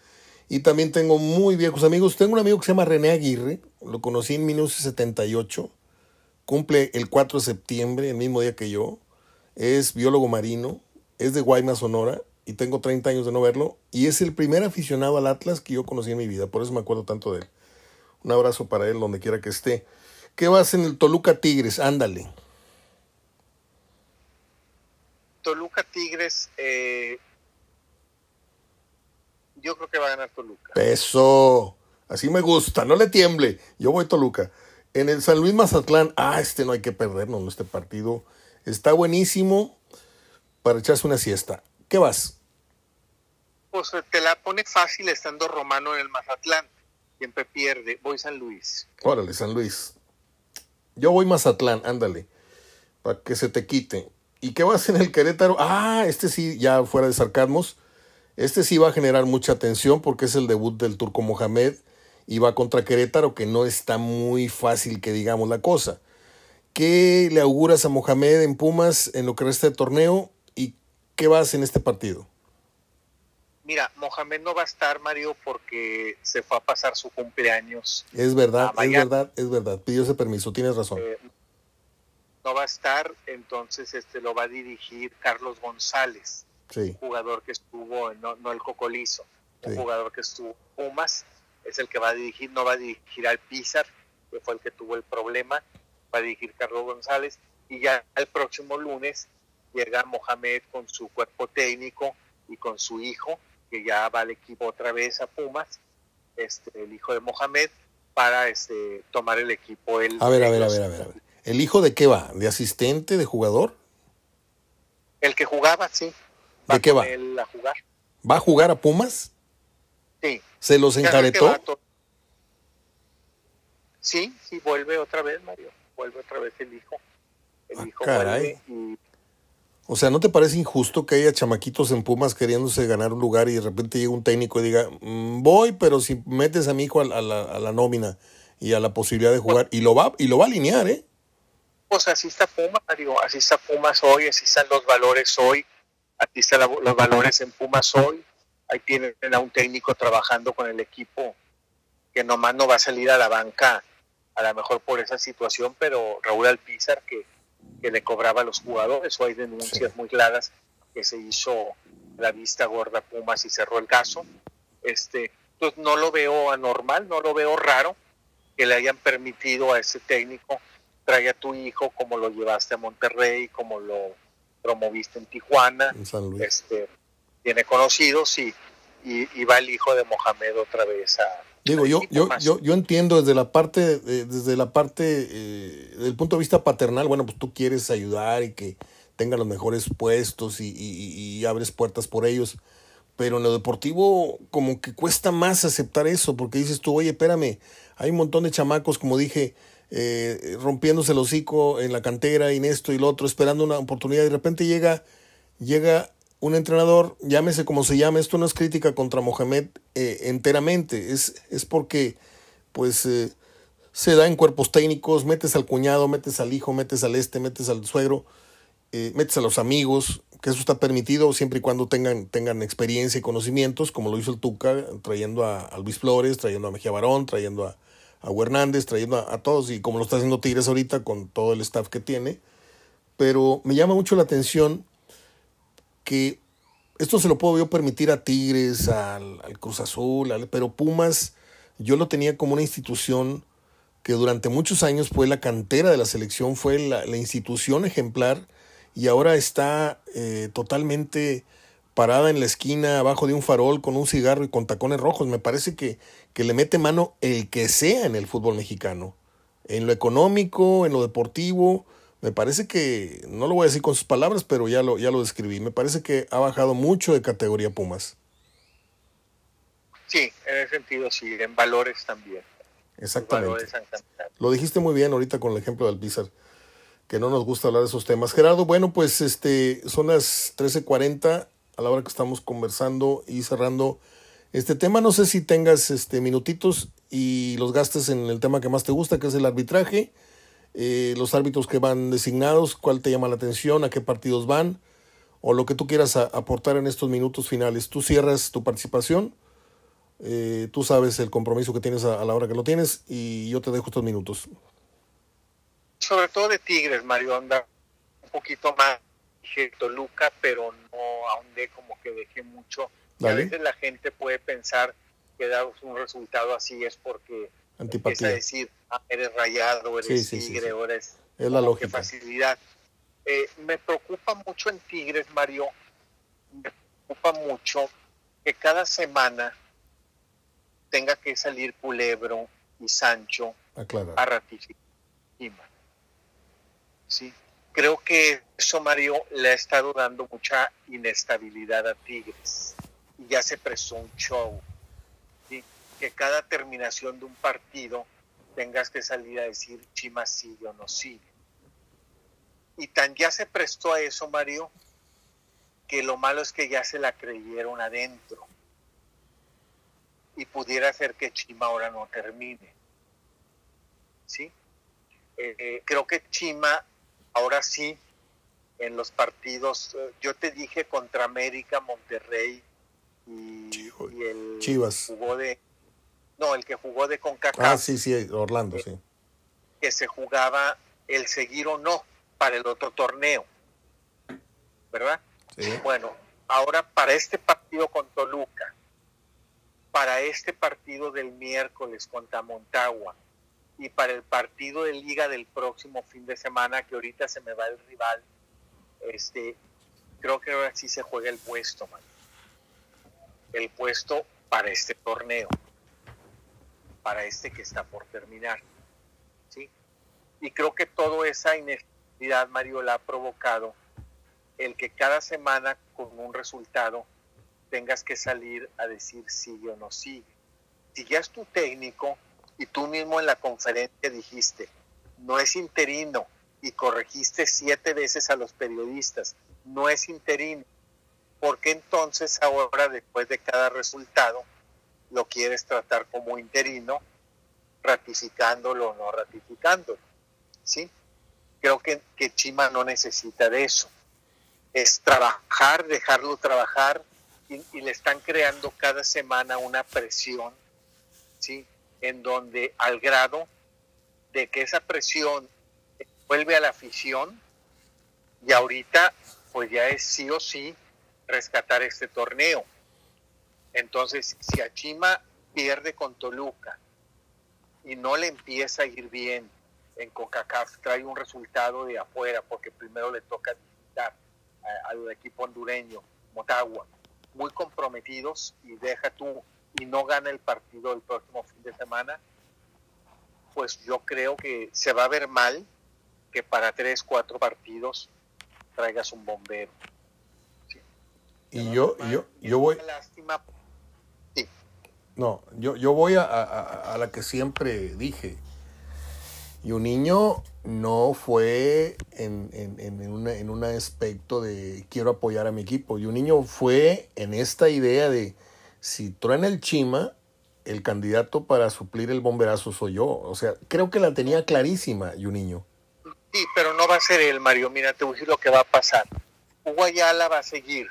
Y también tengo muy viejos amigos. Tengo un amigo que se llama René Aguirre. Lo conocí en 1978. Cumple el 4 de septiembre, el mismo día que yo. Es biólogo marino. Es de Guaymas, Sonora y tengo 30 años de no verlo, y es el primer aficionado al Atlas que yo conocí en mi vida, por eso me acuerdo tanto de él. Un abrazo para él donde quiera que esté. ¿Qué vas en el Toluca Tigres? Ándale. Toluca Tigres, eh, yo creo que va a ganar Toluca. Eso, así me gusta, no le tiemble. Yo voy Toluca. En el San Luis Mazatlán, ah, este no hay que perdernos, este partido está buenísimo para echarse una siesta. ¿Qué vas? Pues te la pone fácil estando Romano en el Mazatlán. Siempre pierde. Voy San Luis. Órale, San Luis. Yo voy Mazatlán, ándale. Para que se te quite. ¿Y qué vas en el Querétaro? Ah, este sí, ya fuera de sarcasmos. Este sí va a generar mucha atención porque es el debut del Turco Mohamed y va contra Querétaro, que no está muy fácil que digamos la cosa. ¿Qué le auguras a Mohamed en Pumas en lo que resta de torneo y qué vas en este partido? Mira, Mohamed no va a estar, Mario, porque se fue a pasar su cumpleaños. Es verdad, es verdad, es verdad. Pidió ese permiso, tienes razón. Eh, no va a estar, entonces este lo va a dirigir Carlos González, un jugador que estuvo, no, no el Cocolizo, un jugador que estuvo Pumas, es el que va a dirigir, no va a dirigir al Pizar, que fue el que tuvo el problema, va a dirigir Carlos González, y ya el próximo lunes llega Mohamed con su cuerpo técnico y con su hijo, que ya va al equipo otra vez a Pumas, este, el hijo de Mohamed, para este, tomar el equipo. El, a ver, a ver, a ver, a ver. ¿El hijo de qué va? ¿De asistente, de jugador? El que jugaba, sí. ¿De qué va? a jugar. ¿Va a jugar a Pumas? Sí. ¿Se los encaretó? Sí, sí, vuelve otra vez, Mario. Vuelve otra vez el hijo. El ah, hijo caray. O sea, ¿no te parece injusto que haya chamaquitos en Pumas queriéndose ganar un lugar y de repente llega un técnico y diga, mm, voy, pero si metes a mi hijo a, la, a, la, nómina y a la posibilidad de jugar, y lo va, y lo va a alinear, ¿eh? pues así está Pumas, Mario, así está Pumas hoy, así están los valores hoy, así están los valores en Pumas hoy. Ahí tienen a un técnico trabajando con el equipo que nomás no va a salir a la banca, a lo mejor por esa situación, pero Raúl Alpizar que, que le cobraba a los jugadores, o hay denuncias muy claras que se hizo la vista gorda Pumas y cerró el caso. Este, pues no lo veo anormal, no lo veo raro que le hayan permitido a ese técnico trae a tu hijo como lo llevaste a Monterrey, como lo promoviste en Tijuana, este tiene conocidos y, y, va el hijo de Mohamed otra vez a digo yo yo, yo yo entiendo desde la parte desde la parte eh, del punto de vista paternal bueno pues tú quieres ayudar y que tengan los mejores puestos y, y, y abres puertas por ellos pero en lo deportivo como que cuesta más aceptar eso porque dices tú oye espérame hay un montón de chamacos como dije eh, rompiéndose el hocico en la cantera en esto y lo otro, esperando una oportunidad. Y de repente llega, llega un entrenador, llámese como se llame, esto no es crítica contra Mohamed eh, enteramente, es, es porque pues eh, se da en cuerpos técnicos, metes al cuñado, metes al hijo, metes al este, metes al suegro, metes a los amigos, que eso está permitido siempre y cuando tengan, tengan experiencia y conocimientos, como lo hizo el Tuca, trayendo a, Luis Flores, trayendo a Mejía Barón, trayendo a, a Hernández, trayendo a, todos, y como lo está haciendo Tigres ahorita con todo el staff que tiene. Pero me llama mucho la atención que esto se lo puedo yo permitir a Tigres, al, Cruz Azul, pero Pumas, yo lo tenía como una institución que durante muchos años fue la cantera de la selección, fue la, institución ejemplar y ahora está eh, totalmente parada en la esquina abajo de un farol con un cigarro y con tacones rojos. Me parece que, que le mete mano el que sea en el fútbol mexicano. En lo económico, en lo deportivo. Me parece que, no lo voy a decir con sus palabras, pero ya lo, ya lo describí. Me parece que ha bajado mucho de categoría Pumas. Sí, en ese sentido sí, en valores también. Exactamente. lo dijiste muy bien ahorita con el ejemplo del Pizar, que no nos gusta hablar de esos temas. Gerardo, bueno, pues este son las 13:40 a la hora que estamos conversando y cerrando este tema. No sé si tengas este minutitos y los gastes en el tema que más te gusta, que es el arbitraje, eh, los árbitros que van designados, cuál te llama la atención, a qué partidos van, o lo que tú quieras aportar en estos minutos finales. Tú cierras tu participación, eh, tú sabes el compromiso que tienes a, la hora que lo tienes y yo te dejo estos minutos. Sobre todo de Tigres, Mario, anda un poquito más Toluca, pero no ahondé como que dejé mucho. a veces la gente puede pensar que dar un resultado así es porque Antipatía. empieza a decir, ah, eres rayado, eres tigre, o eres es la lógica. facilidad. Eh, me preocupa mucho en Tigres, Mario, me preocupa mucho que cada semana tenga que salir Culebro y Sancho a ratificar. Sí, creo que eso, Mario, le ha estado dando mucha inestabilidad a Tigres. Y ya se prestó un show. Que cada terminación de un partido tengas que salir a decir Chima sigue o no sigue. Y tan ya se prestó a eso, Mario, que lo malo es que ya se la creyeron adentro. Y pudiera ser que Chima ahora no termine. ¿Sí? Eh, eh, creo que Chima ahora sí, en los partidos, eh, yo te dije contra América, Monterrey y, el Chivas. jugó de no, el que jugó de CONCACAF. Ah, sí, sí, Orlando, sí. Que se jugaba el seguir o no para el otro torneo. ¿Verdad? Sí. Bueno, ahora para este partido con Toluca, para este partido del miércoles contra Montagua, y para el partido de liga del próximo fin de semana, que ahorita se me va el rival, este, creo que ahora sí se juega el puesto, man. El puesto para este torneo, para este que está por terminar. ¿sí? Y creo que toda esa inestabilidad, Mario, la ha provocado el que cada semana con un resultado tengas que salir a decir sigue o no sigue. Si ya es tu técnico, y tú mismo en la conferencia dijiste, no es interino, y corregiste siete veces a los periodistas, no es interino. ¿Por qué entonces ahora, después de cada resultado, lo quieres tratar como interino, ratificándolo o no ratificándolo? ¿Sí? Creo que, que Chima no necesita de eso. Es trabajar, dejarlo trabajar, y, y le están creando cada semana una presión, ¿sí? En donde al grado de que esa presión vuelve a la afición y ahorita pues ya es sí o sí rescatar este torneo. Entonces, si Achima pierde con Toluca y no le empieza a ir bien en CONCACAF, trae un resultado de afuera porque primero le toca visitar al equipo hondureño, Motagua, muy comprometidos y deja tú y no gana el partido el próximo fin de semana, pues yo creo que se va a ver mal que para tres, cuatro partidos traigas un bombero. Y yo, yo, yo voy... Lástima. No, yo, yo voy a, a, la que siempre dije. Y un niño no fue en, en, en, en un aspecto de quiero apoyar a mi equipo. Y un niño fue en esta idea de si truena el Chima, el candidato para suplir el bomberazo soy yo. O sea, creo que la tenía clarísima, niño. Sí, pero no va a ser él, Mario. Mira, te voy a decir lo que va a pasar. Hugo Ayala va a seguir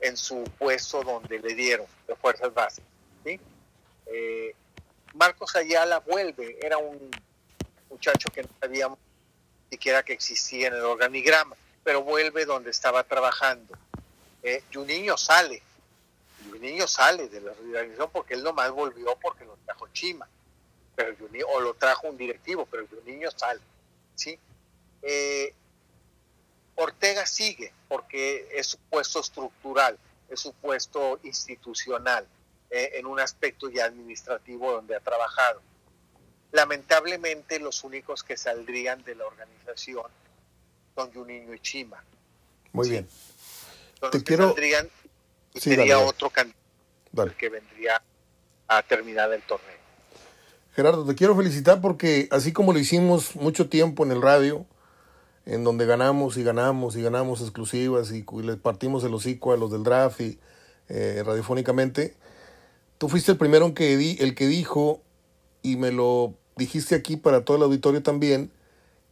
en su puesto donde le dieron de fuerzas básicas. ¿sí? Eh, Marcos Ayala vuelve, era un muchacho que no sabíamos siquiera que existía en el organigrama, pero vuelve donde estaba trabajando. Eh, Juninho sale, el niño sale de la organización porque él nomás volvió porque lo trajo Chima, pero o lo trajo un directivo, pero el niño sale, ¿sí? Eh, Ortega sigue porque es su puesto estructural, es su puesto institucional, eh, en un aspecto ya administrativo donde ha trabajado. Lamentablemente los únicos que saldrían de la organización son Juninho y Chima. Muy bien. Te quiero... saldrían y sería otro candidato que vendría a terminar el torneo. Gerardo, te quiero felicitar porque así como lo hicimos mucho tiempo en el radio, en donde ganamos y ganamos y ganamos exclusivas y, le partimos el hocico a los del draft y eh, radiofónicamente, tú fuiste el primero en que di, el que dijo, y me lo dijiste aquí para todo el auditorio también,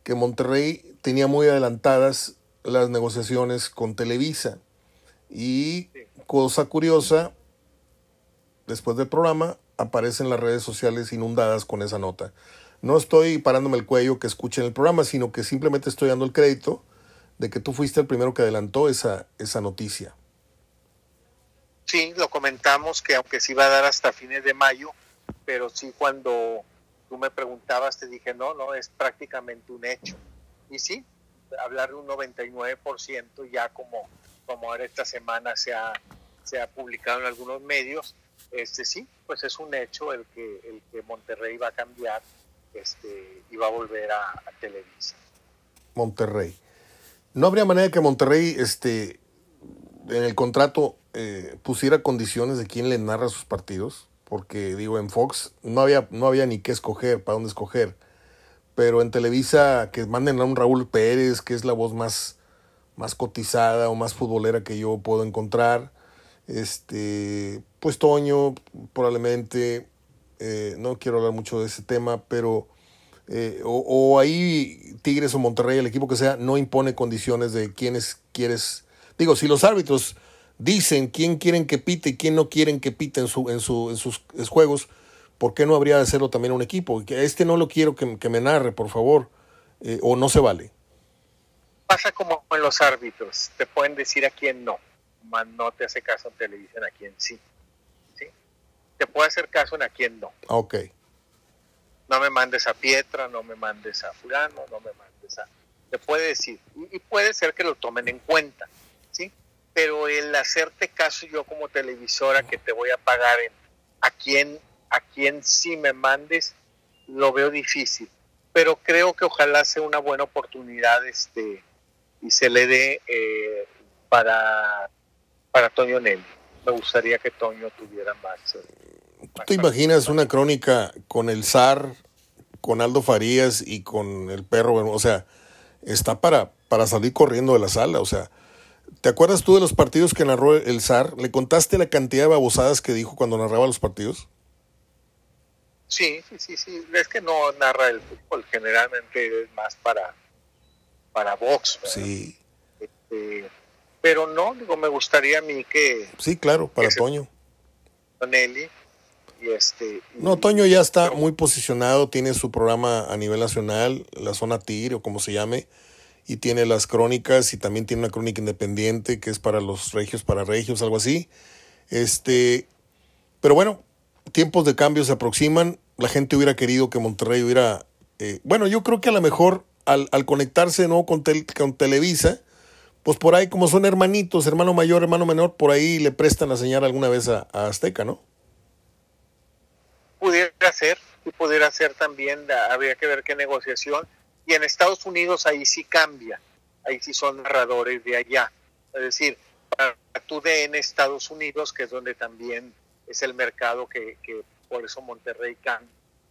que Monterrey tenía muy adelantadas las negociaciones con Televisa. Y cosa curiosa, después del programa aparecen las redes sociales inundadas con esa nota. No estoy parándome el cuello que escuchen el programa, sino que simplemente estoy dando el crédito de que tú fuiste el primero que adelantó esa, esa noticia. Sí, lo comentamos que aunque se iba a dar hasta fines de mayo, pero sí cuando tú me preguntabas te dije, no, no, es prácticamente un hecho. Y sí, hablar de un 99% ya como, como ahora esta semana se ha, se ha publicado en algunos medios, este sí, pues es un hecho el que, el que Monterrey va a cambiar este, y va a volver a, a Televisa. Monterrey. ¿No habría manera que Monterrey este, en el contrato eh, pusiera condiciones de quién le narra sus partidos? Porque digo, en Fox no había, no había ni qué escoger, para dónde escoger. Pero en Televisa que manden a un Raúl Pérez, que es la voz más, más cotizada o más futbolera que yo puedo encontrar. Este, pues Toño, probablemente, eh, no quiero hablar mucho de ese tema, pero eh, o, ahí Tigres o Monterrey, el equipo que sea, no impone condiciones de quiénes quieres. Digo, si los árbitros dicen quién quieren que pite y quién no quieren que pite en, su, en, su, en sus juegos, ¿por qué no habría de hacerlo también un equipo? Que este no lo quiero que, me narre, por favor, eh, o no se vale. Pasa como en los árbitros, te pueden decir a quién no, más no te hace caso en televisión a quién sí. ¿sí? Te puede hacer caso en a quién no. Ok no me mandes a Pietra, no me mandes a fulano, no me mandes a... Te puede decir, y, puede ser que lo tomen en cuenta, ¿sí? Pero el hacerte caso yo como televisora que te voy a pagar en a quién, a quién sí me mandes, lo veo difícil. Pero creo que ojalá sea una buena oportunidad este y se le dé eh, para, para Toño Nelly. Me gustaría que Toño tuviera más... Eh, ¿Tú te imaginas una crónica con el zar, con Aldo Farías y con el perro? O sea, está para, para salir corriendo de la sala. O sea, ¿te acuerdas tú de los partidos que narró el zar? ¿Le contaste la cantidad de babosadas que dijo cuando narraba los partidos? Sí, sí, sí, sí. Es que no narra el fútbol, generalmente es más para, para box. Sí. Este, pero no, digo, me gustaría a mí que... Sí, claro, para Toño. Nelly este, no, Toño ya está muy posicionado, tiene su programa a nivel nacional, la zona TIR o como se llame, y tiene las crónicas y también tiene una crónica independiente que es para los regios, para regios, algo así. Este, pero bueno, tiempos de cambio se aproximan, la gente hubiera querido que Monterrey hubiera, eh, bueno, yo creo que a lo mejor al, conectarse ¿no? con, con Televisa, pues por ahí como son hermanitos, hermano mayor, hermano menor, por ahí le prestan la señal alguna vez a Azteca, ¿no? pudiera ser, y pudiera ser también, habría que ver qué negociación. Y en Estados Unidos ahí sí cambia, ahí sí son narradores de allá. Es decir, para tu en Estados Unidos, que es donde también es el mercado que, que por eso Monterrey can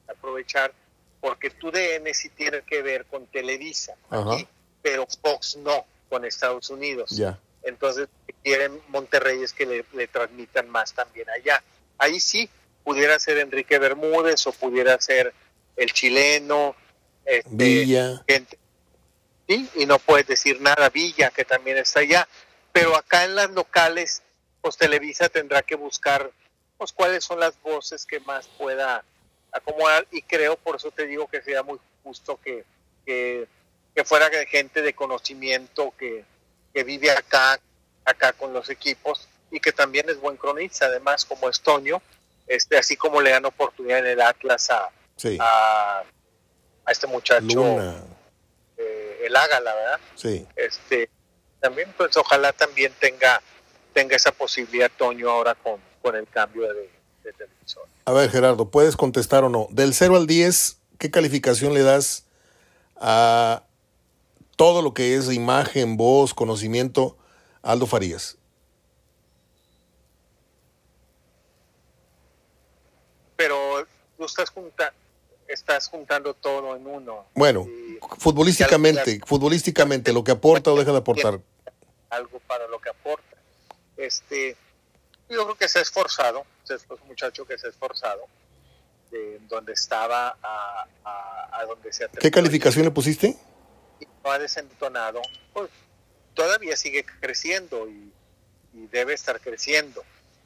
aprovechar, porque tu DN sí tiene que ver con Televisa, pero Fox no, con Estados Unidos. Ya. Entonces, quieren Monterrey es que le, le transmitan más también allá. Ahí sí, pudiera ser Enrique Bermúdez o pudiera ser el chileno, este, Villa. ¿sí? y no puedes decir nada, Villa, que también está allá, pero acá en las locales, pues Televisa tendrá que buscar pues cuáles son las voces que más pueda acomodar y creo, por eso te digo que sería muy justo que, que, fuera gente de conocimiento que, que vive acá, acá con los equipos y que también es buen cronista, además como Estonio, este, así como le dan oportunidad en el Atlas a, a, este muchacho, eh, el Ágala, ¿verdad? Sí. Este, también, pues ojalá también tenga, tenga esa posibilidad Toño ahora con, con el cambio de, de televisor. A ver, Gerardo, ¿puedes contestar o no? Del 0 al 10, ¿qué calificación le das a todo lo que es imagen, voz, conocimiento, Aldo Farías? pero tú estás, junta, estás juntando todo en uno. Bueno, futbolísticamente, futbolísticamente, lo que aporta o deja de aportar. Algo para lo que aporta. Este, yo creo que se ha esforzado, es un muchacho que se ha esforzado, de donde estaba a, a, donde se ha ¿Qué calificación le pusiste? Ha desentonado, pues todavía sigue creciendo y, debe estar creciendo.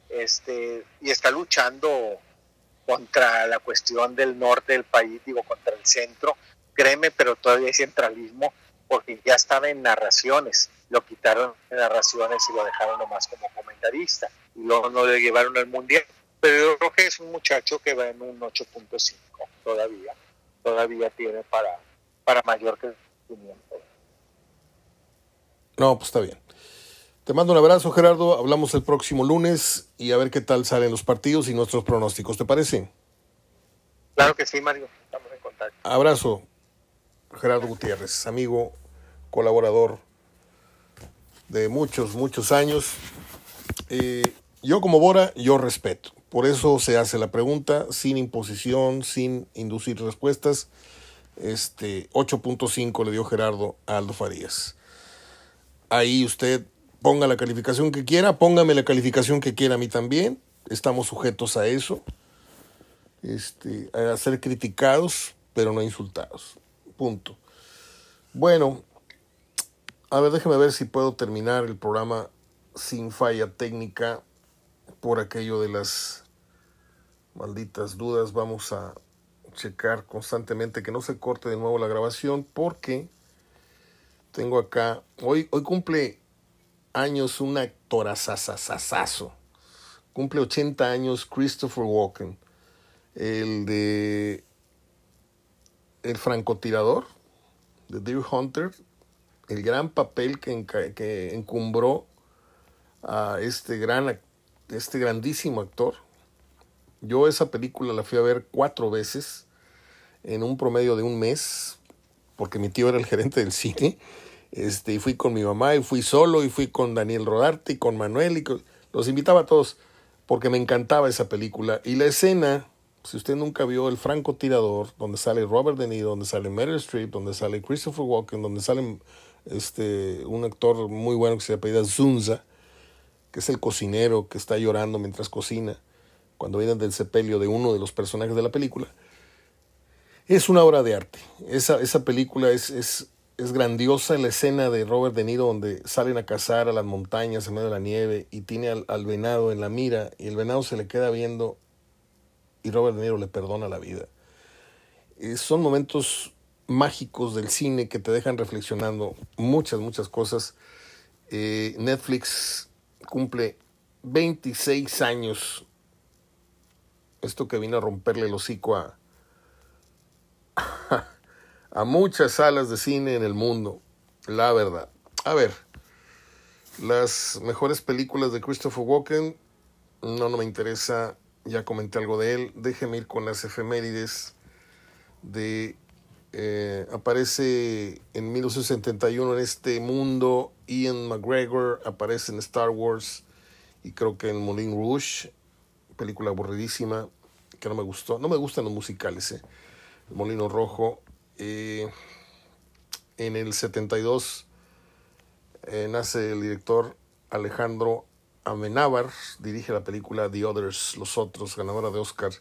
Este, y está luchando contra la cuestión del norte del país, digo, contra el centro, créeme, pero todavía hay centralismo porque ya estaba en narraciones, lo quitaron en narraciones y lo dejaron nomás como comentarista y luego no le llevaron al mundial. Pero yo creo que es un muchacho que va en un 8.5 todavía, todavía tiene para, para mayor crecimiento. No, pues está bien. Te mando un abrazo, Gerardo. Hablamos el próximo lunes y a ver qué tal salen los partidos y nuestros pronósticos. ¿Te parece? Claro que sí, Mario. Estamos en contacto. Abrazo, Gerardo Gutiérrez, amigo, colaborador de muchos, muchos años. Eh, yo como Bora, yo respeto. Por eso se hace la pregunta sin imposición, sin inducir respuestas. Este 8.5 le dio Gerardo a Aldo Farías. Ahí usted ponga la calificación que quiera, póngame la calificación que quiera a mí también. Estamos sujetos a eso. Este, a ser criticados, pero no insultados. Punto. Bueno, a ver, déjeme ver si puedo terminar el programa sin falla técnica por aquello de las malditas dudas. Vamos a checar constantemente que no se corte de nuevo la grabación porque tengo acá, hoy, hoy cumple años un actorazazazazo. Cumple 80 años Christopher Walken, el de El francotirador, de Deer Hunter, el gran papel que, que encumbró a este gran este grandísimo actor. Yo esa película la fui a ver cuatro veces en un promedio de un mes, porque mi tío era el gerente del cine. Este, y fui con mi mamá, y fui solo, y fui con Daniel Rodarte, y con Manuel, y los invitaba a todos, porque me encantaba esa película. Y la escena, si usted nunca vio El francotirador, donde sale Robert De Niro, donde sale Meryl Streep, donde sale Christopher Walken, donde sale este, un actor muy bueno que se llama Zunza, que es el cocinero que está llorando mientras cocina, cuando viene del sepelio de uno de los personajes de la película, es una obra de arte. Esa, esa película es, es grandiosa, la escena de Robert De Niro donde salen a cazar a las montañas en medio de la nieve y tiene al, venado en la mira y el venado se le queda viendo y Robert De Niro le perdona la vida. Eh, son momentos mágicos del cine que te dejan reflexionando muchas, muchas cosas. Eh, Netflix cumple 26 años. Esto que vino a romperle el hocico a, a muchas salas de cine en el mundo. La verdad. A ver, las mejores películas de Christopher Walken, no, no me interesa, ya comenté algo de él. Déjeme ir con las efemérides de... Eh, aparece en 1971 en este mundo Ian McGregor, aparece en Star Wars y creo que en Moulin Rouge, película aburridísima que no me gustó. No me gustan los musicales, ¿eh? Molino Rojo. Eh, en el 72 eh, nace el director Alejandro Amenábar, dirige la película The Others, Los Otros, ganadora de Oscar.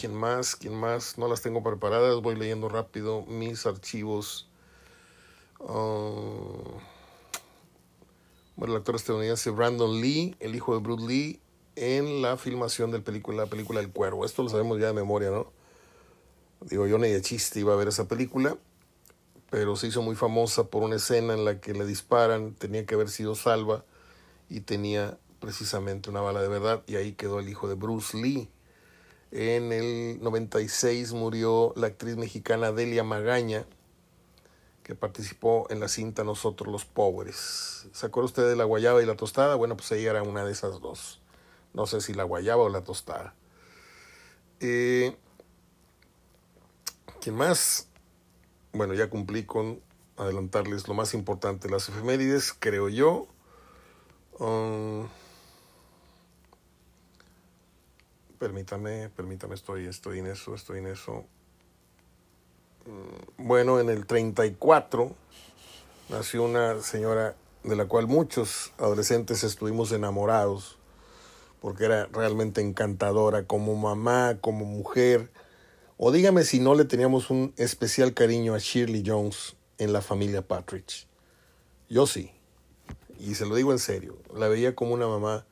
¿Quién más? ¿Quién más? No las tengo preparadas, voy leyendo rápido mis archivos. Um, bueno, el actor estadounidense Brandon Lee, el hijo de Bruce Lee, en la filmación del película, la película El Cuervo. Esto lo sabemos ya de memoria, ¿no? Digo, yo ni de chiste iba a ver esa película, pero se hizo muy famosa por una escena en la que le disparan, tenía que haber sido salva y tenía precisamente una bala de verdad y ahí quedó el hijo de Bruce Lee. En el 96 murió la actriz mexicana Delia Magaña, que participó en la cinta Nosotros los Pobres. ¿Se acuerda usted de la guayaba y la tostada? Bueno, pues ella era una de esas dos. No sé si la guayaba o la tostada. Eh, ¿Quién más? Bueno, ya cumplí con adelantarles lo más importante, las efemérides, creo yo. Um, permítame, permítame, estoy, estoy en eso, estoy en eso. Mm, bueno, en el 34 nació una señora de la cual muchos adolescentes estuvimos enamorados porque era realmente encantadora como mamá, como mujer. O dígame si no le teníamos un especial cariño a Shirley Jones en la familia Patridge. Yo sí. Y se lo digo en serio. La veía como una mamá.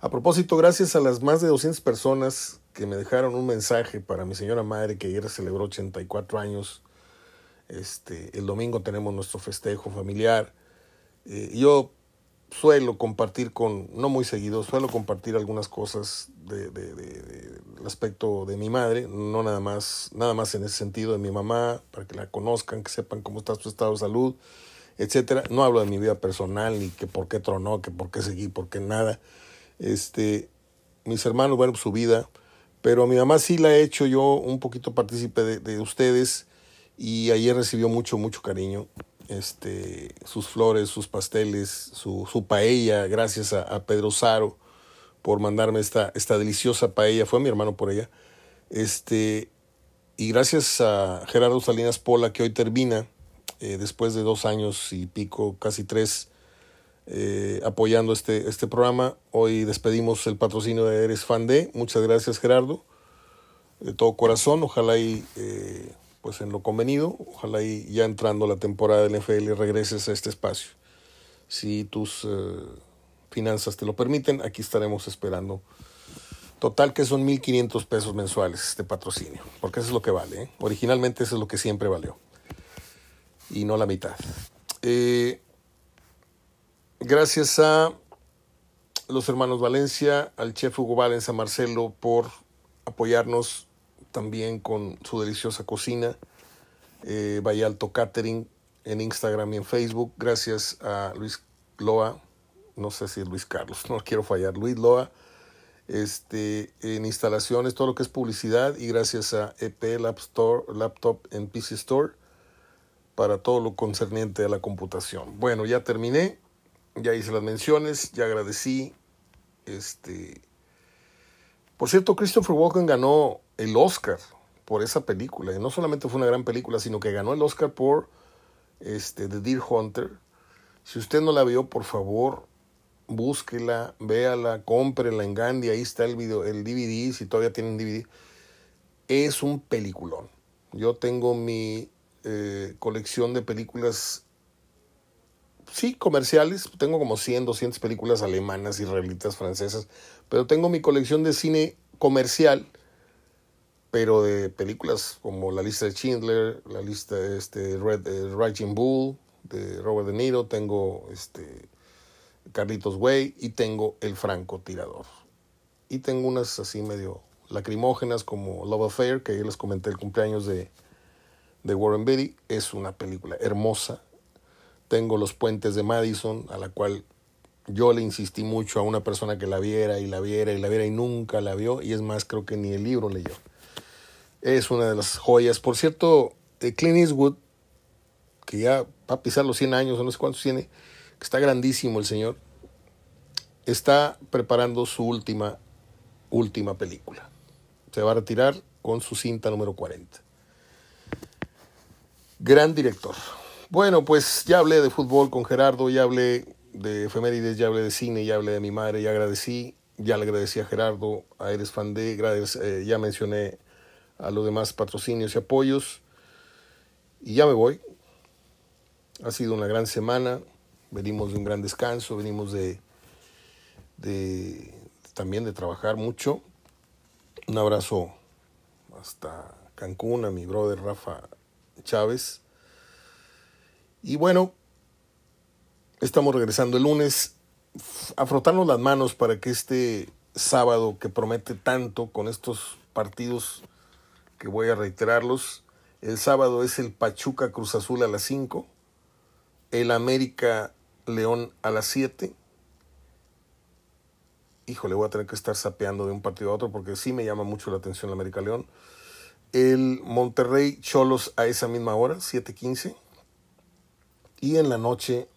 A propósito, gracias a las más de 200 personas que me dejaron un mensaje para mi señora madre que ayer celebró 84 años. Este, el domingo tenemos nuestro festejo familiar. Eh, yo suelo compartir con, no muy seguido, suelo compartir algunas cosas de, aspecto de mi madre, no nada más, nada más en ese sentido de mi mamá, para que la conozcan, que sepan cómo está su estado de salud, etcétera. No hablo de mi vida personal, ni que por qué tronó, que por qué seguí, por qué nada. Este, mis hermanos, bueno, su vida, pero a mi mamá sí la he hecho yo un poquito partícipe de, de ustedes y ayer recibió mucho, mucho cariño. Este, sus flores, sus pasteles, su, su paella, gracias a, Pedro Saro por mandarme esta, esta deliciosa paella, fue mi hermano por ella. Este, y gracias a Gerardo Salinas Pola, que hoy termina, eh, después de dos años y pico, casi tres, eh, apoyando este, este programa. Hoy despedimos el patrocinio de Eres Fan de. Muchas gracias, Gerardo. De todo corazón. Ojalá y eh, pues en lo convenido, ojalá y ya entrando la temporada del NFL regreses a este espacio. Si tus eh, finanzas te lo permiten, aquí estaremos esperando. Total que son 1.500 pesos mensuales de patrocinio, porque eso es lo que vale. ¿eh? Originalmente eso es lo que siempre valió. Y no la mitad. Eh, gracias a los hermanos Valencia, al chef Hugo Valencia Marcelo por apoyarnos también con su deliciosa cocina. Eh, Alto Catering en Instagram y en Facebook. Gracias a Luis Loa, no sé si es Luis Carlos, no quiero fallar, Luis Loa, este, en instalaciones, todo lo que es publicidad y gracias a EP Laptop, Laptop en PC Store para todo lo concerniente a la computación. Bueno, ya terminé, ya hice las menciones, ya agradecí. Este, por cierto, Christopher Walken ganó el Oscar por esa película. Y no solamente fue una gran película, sino que ganó el Oscar por este, The Deer Hunter. Si usted no la vio, por favor, búsquela, véala, cómprela en Gandhi. Ahí está el, video, el DVD, si todavía tienen DVD. Es un peliculón. Yo tengo mi eh, colección de películas, sí, comerciales. Tengo como 100, 200 películas alemanas, israelitas, francesas. Pero tengo mi colección de cine comercial pero de películas como La lista de Schindler, la lista de este Red eh, Raging Bull de Robert De Niro, tengo este Carlitos Way y tengo El Franco Tirador. Y tengo unas así medio lacrimógenas como Love Affair, que ya les comenté el cumpleaños de, de Warren Beatty, es una película hermosa. Tengo Los Puentes de Madison, a la cual yo le insistí mucho a una persona que la viera y la viera y la viera y nunca la vio, y es más, creo que ni el libro leyó. Es una de las joyas. Por cierto, Clint Eastwood, que ya va a pisar los 100 años, no sé cuántos tiene, que está grandísimo el señor, está preparando su última, última película. Se va a retirar con su cinta número 40. Gran director. Bueno, pues ya hablé de fútbol con Gerardo, ya hablé de efemérides, ya hablé de cine, ya hablé de mi madre, ya agradecí, ya le agradecí a Gerardo, a Eres Fan de, eh, ya mencioné a los demás patrocinios y apoyos. Y ya me voy. Ha sido una gran semana. Venimos de un gran descanso, venimos de, de también de trabajar mucho. Un abrazo hasta Cancún a mi brother Rafa Chávez. Y bueno, estamos regresando el lunes a frotarnos las manos para que este sábado que promete tanto con estos partidos que voy a reiterarlos. El sábado es el Pachuca Cruz Azul a las 5, el América León a las 7. Híjole, voy a tener que estar sapeando de un partido a otro porque sí me llama mucho la atención el América León. El Monterrey Cholos a esa misma hora, 7:15. Y en la noche,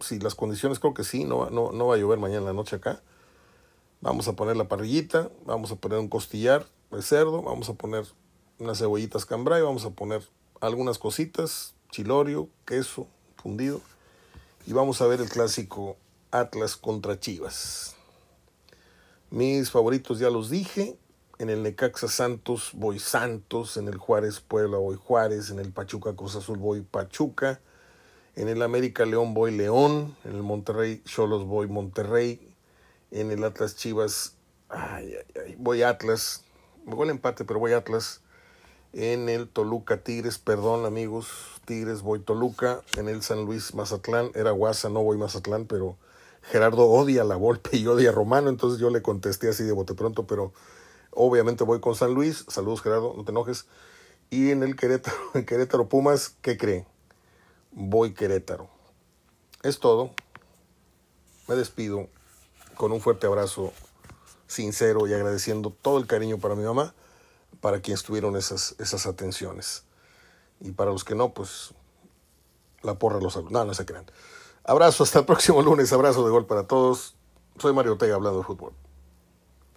si las condiciones creo que sí, no, no, no va a llover mañana en la noche acá. Vamos a poner la parrillita, vamos a poner un costillar, de cerdo, vamos a poner unas cebollitas cambray, vamos a poner algunas cositas, chilorio, queso fundido y vamos a ver el clásico Atlas contra Chivas. Mis favoritos ya los dije, en el Necaxa Santos voy Santos, en el Juárez Puebla voy Juárez, en el Pachuca Cruz Azul voy Pachuca, en el América León voy León, en el Monterrey Cholos voy Monterrey, en el Atlas Chivas voy Atlas, me voy el empate, pero voy Atlas. En el Toluca Tigres, perdón amigos, Tigres voy Toluca. En el San Luis Mazatlán, era Guasa, no voy Mazatlán, pero Gerardo odia a la Volpe y odia a Romano, entonces yo le contesté así de bote pronto, pero obviamente voy con San Luis. Saludos Gerardo, no te enojes. Y en el Querétaro, en Querétaro Pumas, ¿qué creen? Voy Querétaro. Es todo. Me despido con un fuerte abrazo sincero y agradeciendo todo el cariño para mi mamá, para quienes tuvieron esas, esas atenciones. Y para los que no, pues la porra los saludos. No, no se crean. Abrazo, hasta el próximo lunes. Abrazo de gol para todos. Soy Mario Ortega hablando de fútbol.